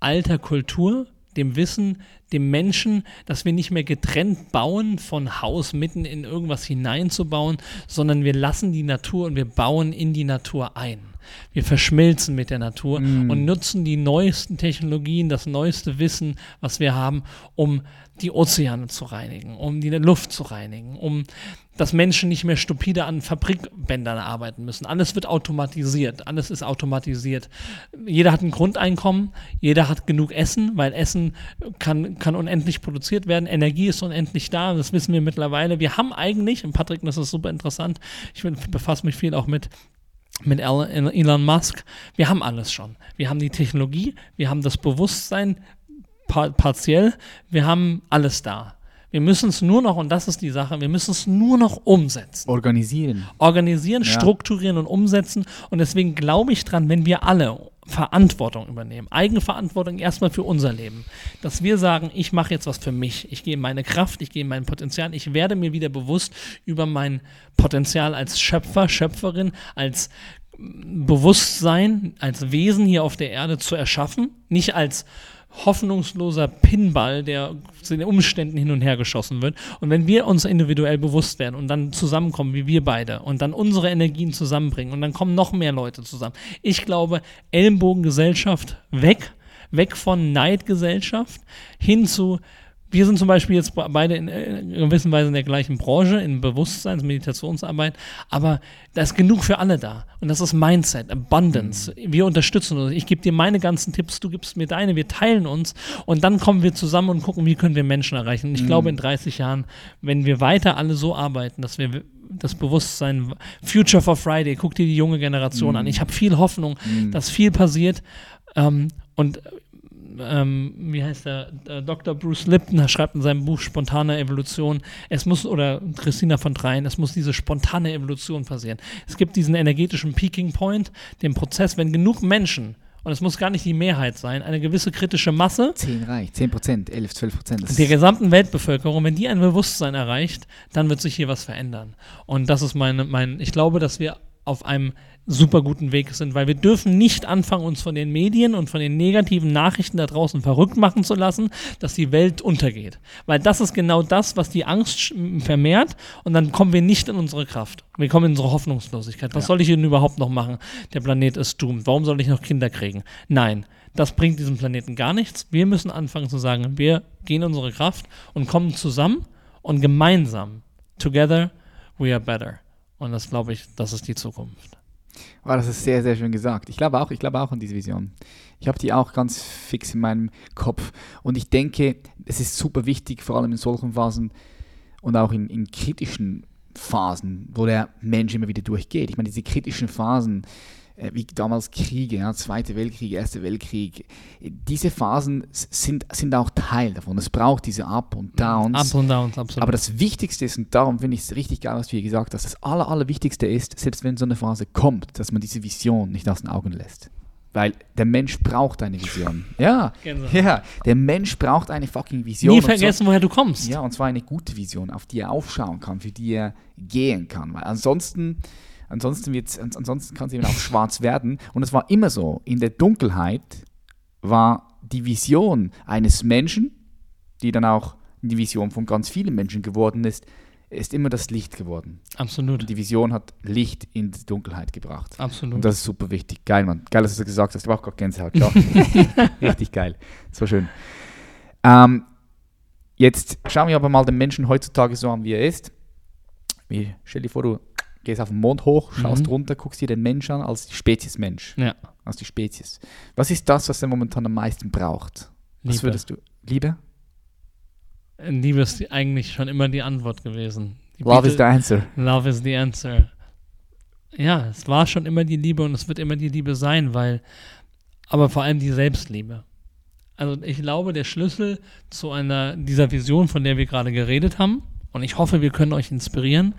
alter Kultur, dem Wissen, dem Menschen, dass wir nicht mehr getrennt bauen, von Haus mitten in irgendwas hineinzubauen, sondern wir lassen die Natur und wir bauen in die Natur ein. Wir verschmilzen mit der Natur mm. und nutzen die neuesten Technologien, das neueste Wissen, was wir haben, um die Ozeane zu reinigen, um die Luft zu reinigen, um dass Menschen nicht mehr stupide an Fabrikbändern arbeiten müssen. Alles wird automatisiert, alles ist automatisiert. Jeder hat ein Grundeinkommen, jeder hat genug Essen, weil Essen kann, kann unendlich produziert werden, Energie ist unendlich da, das wissen wir mittlerweile. Wir haben eigentlich, und Patrick, das ist super interessant, ich befasse mich viel auch mit mit Elon Musk, wir haben alles schon. Wir haben die Technologie, wir haben das Bewusstsein, partiell. Wir haben alles da. Wir müssen es nur noch, und das ist die Sache, wir müssen es nur noch umsetzen. Organisieren. Organisieren, ja. strukturieren und umsetzen. Und deswegen glaube ich dran, wenn wir alle Verantwortung übernehmen, Eigenverantwortung erstmal für unser Leben, dass wir sagen, ich mache jetzt was für mich, ich gehe meine Kraft, ich gehe mein Potenzial, ich werde mir wieder bewusst über mein Potenzial als Schöpfer, Schöpferin, als Bewusstsein, als Wesen hier auf der Erde zu erschaffen, nicht als hoffnungsloser Pinball, der zu den Umständen hin und her geschossen wird. Und wenn wir uns individuell bewusst werden und dann zusammenkommen, wie wir beide, und dann unsere Energien zusammenbringen und dann kommen noch mehr Leute zusammen. Ich glaube, Ellenbogengesellschaft weg, weg von Neidgesellschaft hin zu wir sind zum Beispiel jetzt beide in, in gewisser Weise in der gleichen Branche, in Bewusstseins-, Meditationsarbeit, aber da ist genug für alle da. Und das ist Mindset, Abundance. Mhm. Wir unterstützen uns. Ich gebe dir meine ganzen Tipps, du gibst mir deine, wir teilen uns und dann kommen wir zusammen und gucken, wie können wir Menschen erreichen. Und ich mhm. glaube, in 30 Jahren, wenn wir weiter alle so arbeiten, dass wir das Bewusstsein, Future for Friday, guck dir die junge Generation mhm. an. Ich habe viel Hoffnung, mhm. dass viel passiert. Ähm, und ähm, wie heißt der, äh, Dr. Bruce Lipton schreibt in seinem Buch Spontane Evolution, es muss, oder Christina von Dreien, es muss diese spontane Evolution passieren. Es gibt diesen energetischen Peaking Point, den Prozess, wenn genug Menschen und es muss gar nicht die Mehrheit sein, eine gewisse kritische Masse. 10 reicht, 10 Prozent, 11, 12 Prozent. Der gesamten Weltbevölkerung, wenn die ein Bewusstsein erreicht, dann wird sich hier was verändern. Und das ist meine, mein, ich glaube, dass wir auf einem super guten Weg sind, weil wir dürfen nicht anfangen, uns von den Medien und von den negativen Nachrichten da draußen verrückt machen zu lassen, dass die Welt untergeht. Weil das ist genau das, was die Angst vermehrt und dann kommen wir nicht in unsere Kraft. Wir kommen in unsere Hoffnungslosigkeit. Was ja. soll ich denn überhaupt noch machen? Der Planet ist doomed. Warum soll ich noch Kinder kriegen? Nein, das bringt diesem Planeten gar nichts. Wir müssen anfangen zu sagen, wir gehen in unsere Kraft und kommen zusammen und gemeinsam, together, we are better. Und das glaube ich, das ist die Zukunft. Oh, das ist sehr, sehr schön gesagt. Ich glaube auch, ich glaube auch an diese Vision. Ich habe die auch ganz fix in meinem Kopf. Und ich denke, es ist super wichtig, vor allem in solchen Phasen und auch in, in kritischen Phasen, wo der Mensch immer wieder durchgeht. Ich meine, diese kritischen Phasen, wie damals Kriege, ja, Zweite Weltkrieg, Erster Weltkrieg. Diese Phasen sind, sind auch Teil davon. Es braucht diese Up und Downs. Up und Downs, absolut. Aber das Wichtigste ist, und darum finde ich es richtig geil, was du hier gesagt hast, das Aller, Allerwichtigste ist, selbst wenn so eine Phase kommt, dass man diese Vision nicht aus den Augen lässt. Weil der Mensch braucht eine Vision. [LAUGHS] Ja, ja, der Mensch braucht eine fucking Vision. Nie vergessen, zwar, woher du kommst. Ja, und zwar eine gute Vision, auf die er aufschauen kann, für die er gehen kann. Weil ansonsten Ansonsten, wird's, ansonsten kann es eben auch schwarz werden. Und es war immer so. In der Dunkelheit war die Vision eines Menschen, die dann auch die Vision von ganz vielen Menschen geworden ist, ist immer das Licht geworden. Absolut. Und die Vision hat Licht in die Dunkelheit gebracht. Absolut. Und das ist super wichtig. Geil, Mann. Geil, dass du das gesagt hast. Ich habe auch gerade Gänsehaut. [LAUGHS] Richtig geil. So schön. Ähm, jetzt schauen wir aber mal den Menschen heutzutage so an, wie er ist. Wie, stell dir vor, du gehst auf den Mond hoch, schaust mhm. runter, guckst dir den Mensch an als die Spezies Mensch. Ja. Als die Spezies. Was ist das, was er momentan am meisten braucht? Was Liebe. würdest du. Liebe? Liebe ist eigentlich schon immer die Antwort gewesen. Die Love is bietet- the answer. Love is the answer. Ja, es war schon immer die Liebe und es wird immer die Liebe sein, weil, aber vor allem die Selbstliebe. Also ich glaube, der Schlüssel zu einer, dieser Vision, von der wir gerade geredet haben, und ich hoffe, wir können euch inspirieren,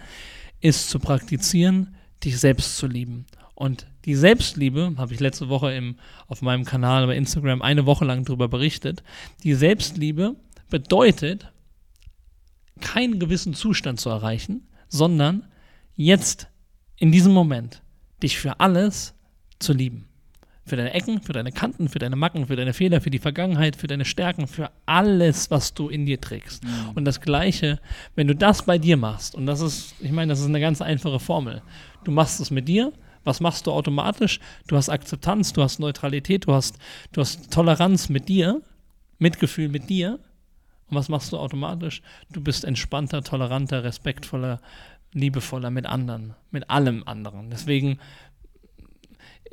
ist zu praktizieren, dich selbst zu lieben. Und die Selbstliebe, habe ich letzte Woche im, auf meinem Kanal bei Instagram eine Woche lang darüber berichtet, die Selbstliebe bedeutet, keinen gewissen Zustand zu erreichen, sondern jetzt, in diesem Moment, dich für alles zu lieben. Für deine Ecken, für deine Kanten, für deine Macken, für deine Fehler, für die Vergangenheit, für deine Stärken, für alles, was du in dir trägst. Und das Gleiche, wenn du das bei dir machst, und das ist, ich meine, das ist eine ganz einfache Formel. Du machst es mit dir, was machst du automatisch? Du hast Akzeptanz, du hast Neutralität, du hast, du hast Toleranz mit dir, Mitgefühl mit dir. Und was machst du automatisch? Du bist entspannter, toleranter, respektvoller, liebevoller mit anderen, mit allem anderen. Deswegen,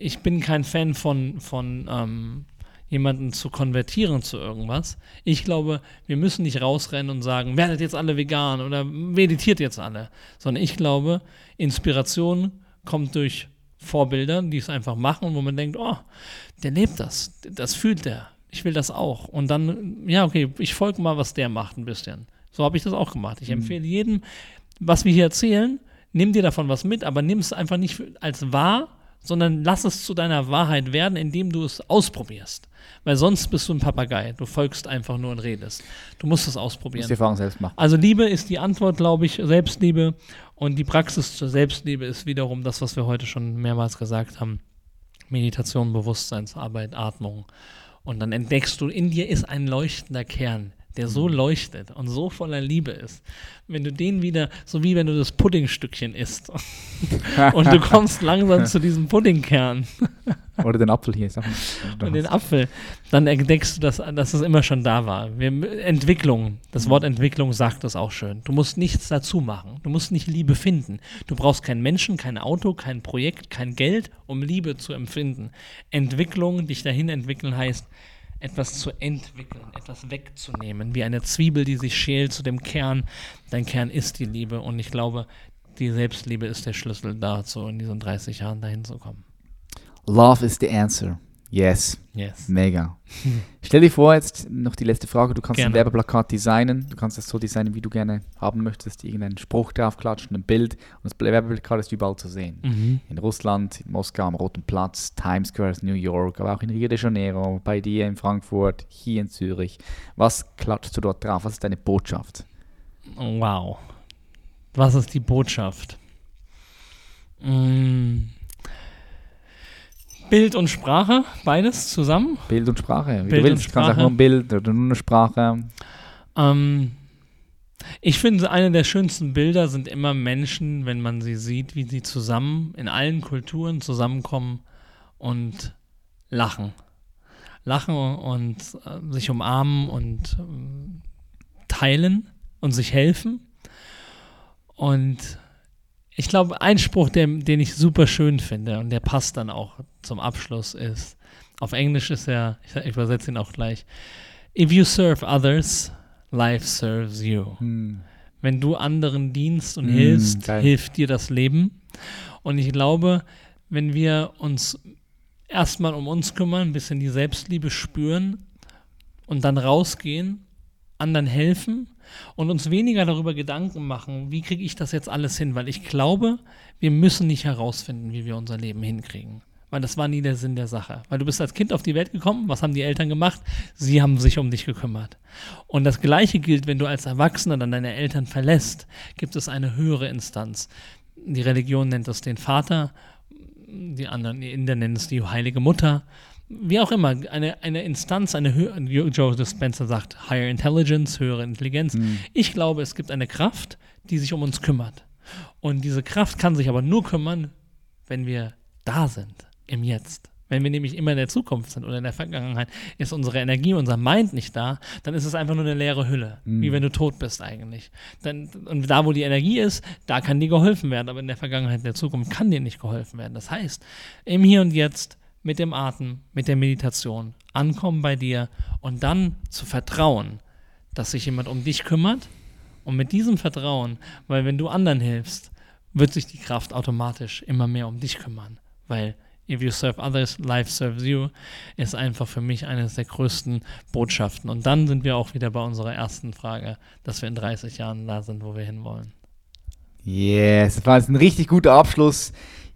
ich bin kein Fan von, von ähm, jemanden zu konvertieren zu irgendwas. Ich glaube, wir müssen nicht rausrennen und sagen, werdet jetzt alle vegan oder meditiert jetzt alle, sondern ich glaube, Inspiration kommt durch Vorbilder, die es einfach machen, wo man denkt, oh, der lebt das, das fühlt der, ich will das auch. Und dann, ja, okay, ich folge mal, was der macht ein bisschen. So habe ich das auch gemacht. Ich empfehle jedem, was wir hier erzählen, nimm dir davon was mit, aber nimm es einfach nicht als wahr, sondern lass es zu deiner Wahrheit werden, indem du es ausprobierst. Weil sonst bist du ein Papagei. Du folgst einfach nur und redest. Du musst es Du ausprobieren. musst die Erfahrung selbst machen. Also Liebe ist die Antwort, glaube ich, Selbstliebe. Und die Praxis zur Selbstliebe ist wiederum das, was wir heute schon mehrmals gesagt haben. Meditation, Bewusstseinsarbeit, Atmung. Und dann entdeckst du, in dir ist ein leuchtender Kern, der so leuchtet und so voller Liebe ist. Wenn du den wieder, so wie wenn du das Puddingstückchen isst [LAUGHS] und du kommst langsam zu diesem Puddingkern [LAUGHS] Oder den Apfel hier. Sag mal. und den Apfel, dann entdeckst du, dass, dass es immer schon da war. Wir, Entwicklung, das Wort Entwicklung sagt das auch schön. Du musst nichts dazu machen. Du musst nicht Liebe finden. Du brauchst keinen Menschen, kein Auto, kein Projekt, kein Geld, um Liebe zu empfinden. Entwicklung, dich dahin entwickeln heißt, etwas zu entwickeln, etwas wegzunehmen, wie eine Zwiebel, die sich schält zu dem Kern. Dein Kern ist die Liebe und ich glaube, die Selbstliebe ist der Schlüssel dazu, in diesen 30 Jahren dahin zu kommen. Love is the answer. Yes. Yes. Mega. [LAUGHS] Stell dir vor, jetzt noch die letzte Frage. Du kannst Gerne. ein Werbeplakat designen. Du kannst es so designen, wie du gerne haben möchtest. Irgendeinen Spruch draufklatschen, ein Bild. Und das Werbeplakat ist überall zu sehen. Mhm. In Russland, in Moskau am Roten Platz, Times Square, New York, aber auch in Rio de Janeiro, bei dir in Frankfurt, hier in Zürich. Was klatschst du dort drauf? Was ist deine Botschaft? Wow. Was ist die Botschaft? Mm. Bild und Sprache, beides zusammen. Bild und Sprache. Wie Bild du willst. Du kannst auch nur ein Bild oder nur eine Sprache. Ähm, ich finde, eine der schönsten Bilder sind immer Menschen, wenn man sie sieht, wie sie zusammen in allen Kulturen zusammenkommen und lachen. Lachen und äh, sich umarmen und ähm, teilen und sich helfen. Und ich glaube, ein Spruch, der, den ich super schön finde und der passt dann auch zum Abschluss ist, auf Englisch ist er, ich, ich übersetze ihn auch gleich, If you serve others, life serves you. Hm. Wenn du anderen dienst und Mm, hilfst, geil. hilft dir das Leben. Und ich glaube, wenn wir uns erstmal um uns kümmern, ein bisschen die Selbstliebe spüren und dann rausgehen, anderen helfen und uns weniger darüber Gedanken machen, wie kriege ich das jetzt alles hin, weil ich glaube, wir müssen nicht herausfinden, wie wir unser Leben hinkriegen. Weil das war nie der Sinn der Sache. Weil du bist als Kind auf die Welt gekommen, was haben die Eltern gemacht? Sie haben sich um dich gekümmert. Und das Gleiche gilt, wenn du als Erwachsener dann deine Eltern verlässt, gibt es eine höhere Instanz. Die Religion nennt das den Vater, die anderen, die Inder nennen es die Heilige Mutter. Wie auch immer, eine, eine Instanz, eine höhere, Joe Dispenza sagt, Higher Intelligence, höhere Intelligenz. Ich glaube, es gibt eine Kraft, die sich um uns kümmert. Und diese Kraft kann sich aber nur kümmern, wenn wir da sind, im Jetzt. Wenn wir nämlich immer in der Zukunft sind oder in der Vergangenheit, ist unsere Energie, unser Mind nicht da, dann ist es einfach nur eine leere Hülle, wie wenn du tot bist eigentlich. Dann, und da, wo die Energie ist, da kann dir geholfen werden, aber in der Vergangenheit, in der Zukunft kann dir nicht geholfen werden. Das heißt, im Hier und Jetzt, mit dem Atem, mit der Meditation, ankommen bei dir und dann zu vertrauen, dass sich jemand um dich kümmert und mit diesem Vertrauen, weil wenn du anderen hilfst, wird sich die Kraft automatisch immer mehr um dich kümmern, weil If you serve others, life serves you, ist einfach für mich eines der größten Botschaften. Und dann sind wir auch wieder bei unserer ersten Frage, dass wir in 30 Jahren da sind, wo wir hinwollen. Yes, das war jetzt ein richtig guter Abschluss.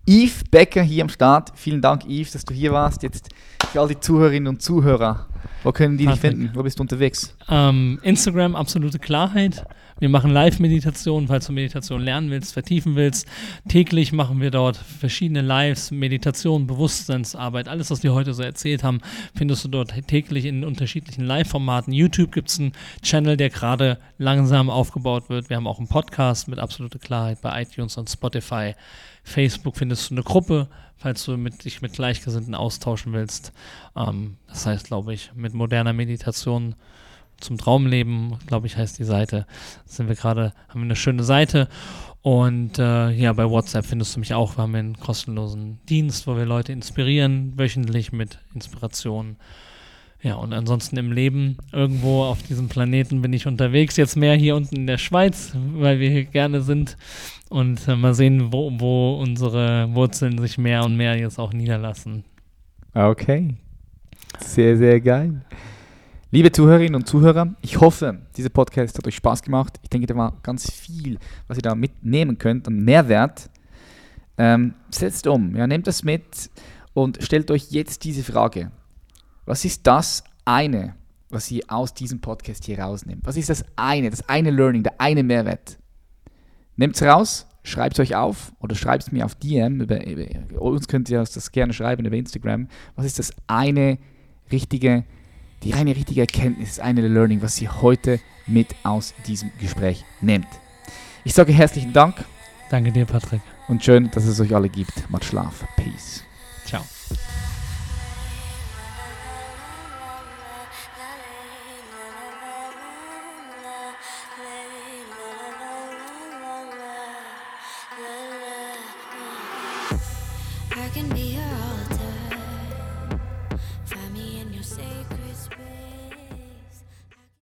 Yves Becker hier am Start. Vielen Dank, Yves, dass du hier warst. Jetzt für all die Zuhörerinnen und Zuhörer. Wo können die dich finden? Wo bist du unterwegs? Ähm, Instagram, absolute Klarheit. Wir machen Live-Meditationen, falls du Meditation lernen willst, vertiefen willst. Täglich machen wir dort verschiedene Lives, Meditation, Bewusstseinsarbeit, alles, was wir heute so erzählt haben, findest du dort täglich in unterschiedlichen Live-Formaten. YouTube gibt es einen Channel, der gerade langsam aufgebaut wird. Wir haben auch einen Podcast mit absoluter Klarheit bei iTunes und Spotify. Facebook findest du eine Gruppe, falls du mit, dich mit Gleichgesinnten austauschen willst. Ähm, das heißt, glaube ich, mit moderner Meditation zum Traumleben, glaube ich, heißt die Seite. Sind wir gerade, haben wir eine schöne Seite. Und äh, ja, bei WhatsApp findest du mich auch. Wir haben einen kostenlosen Dienst, wo wir Leute inspirieren, wöchentlich mit Inspirationen. Ja, und ansonsten im Leben, irgendwo auf diesem Planeten bin ich unterwegs. Jetzt mehr hier unten in der Schweiz, weil wir hier gerne sind. Und äh, mal sehen, wo, wo unsere Wurzeln sich mehr und mehr jetzt auch niederlassen. Okay. Sehr, sehr geil. Liebe Zuhörerinnen und Zuhörer, ich hoffe, dieser Podcast hat euch Spaß gemacht. Ich denke, da war ganz viel, was ihr da mitnehmen könnt an Mehrwert. Ähm, setzt um, ja, nehmt das mit und stellt euch jetzt diese Frage. Was ist das eine, was ihr aus diesem Podcast hier rausnehmt? Was ist das eine, das eine Learning, der eine Mehrwert? Nehmt es raus, schreibt es euch auf oder schreibt es mir auf DM. Über, über, uns könnt ihr das gerne schreiben über Instagram. Was ist das eine richtige die reine richtige Erkenntnis ist eine Learning, was ihr heute mit aus diesem Gespräch nehmt. Ich sage herzlichen Dank. Danke dir, Patrick. Und schön, dass es euch alle gibt. Macht Schlaf. Peace.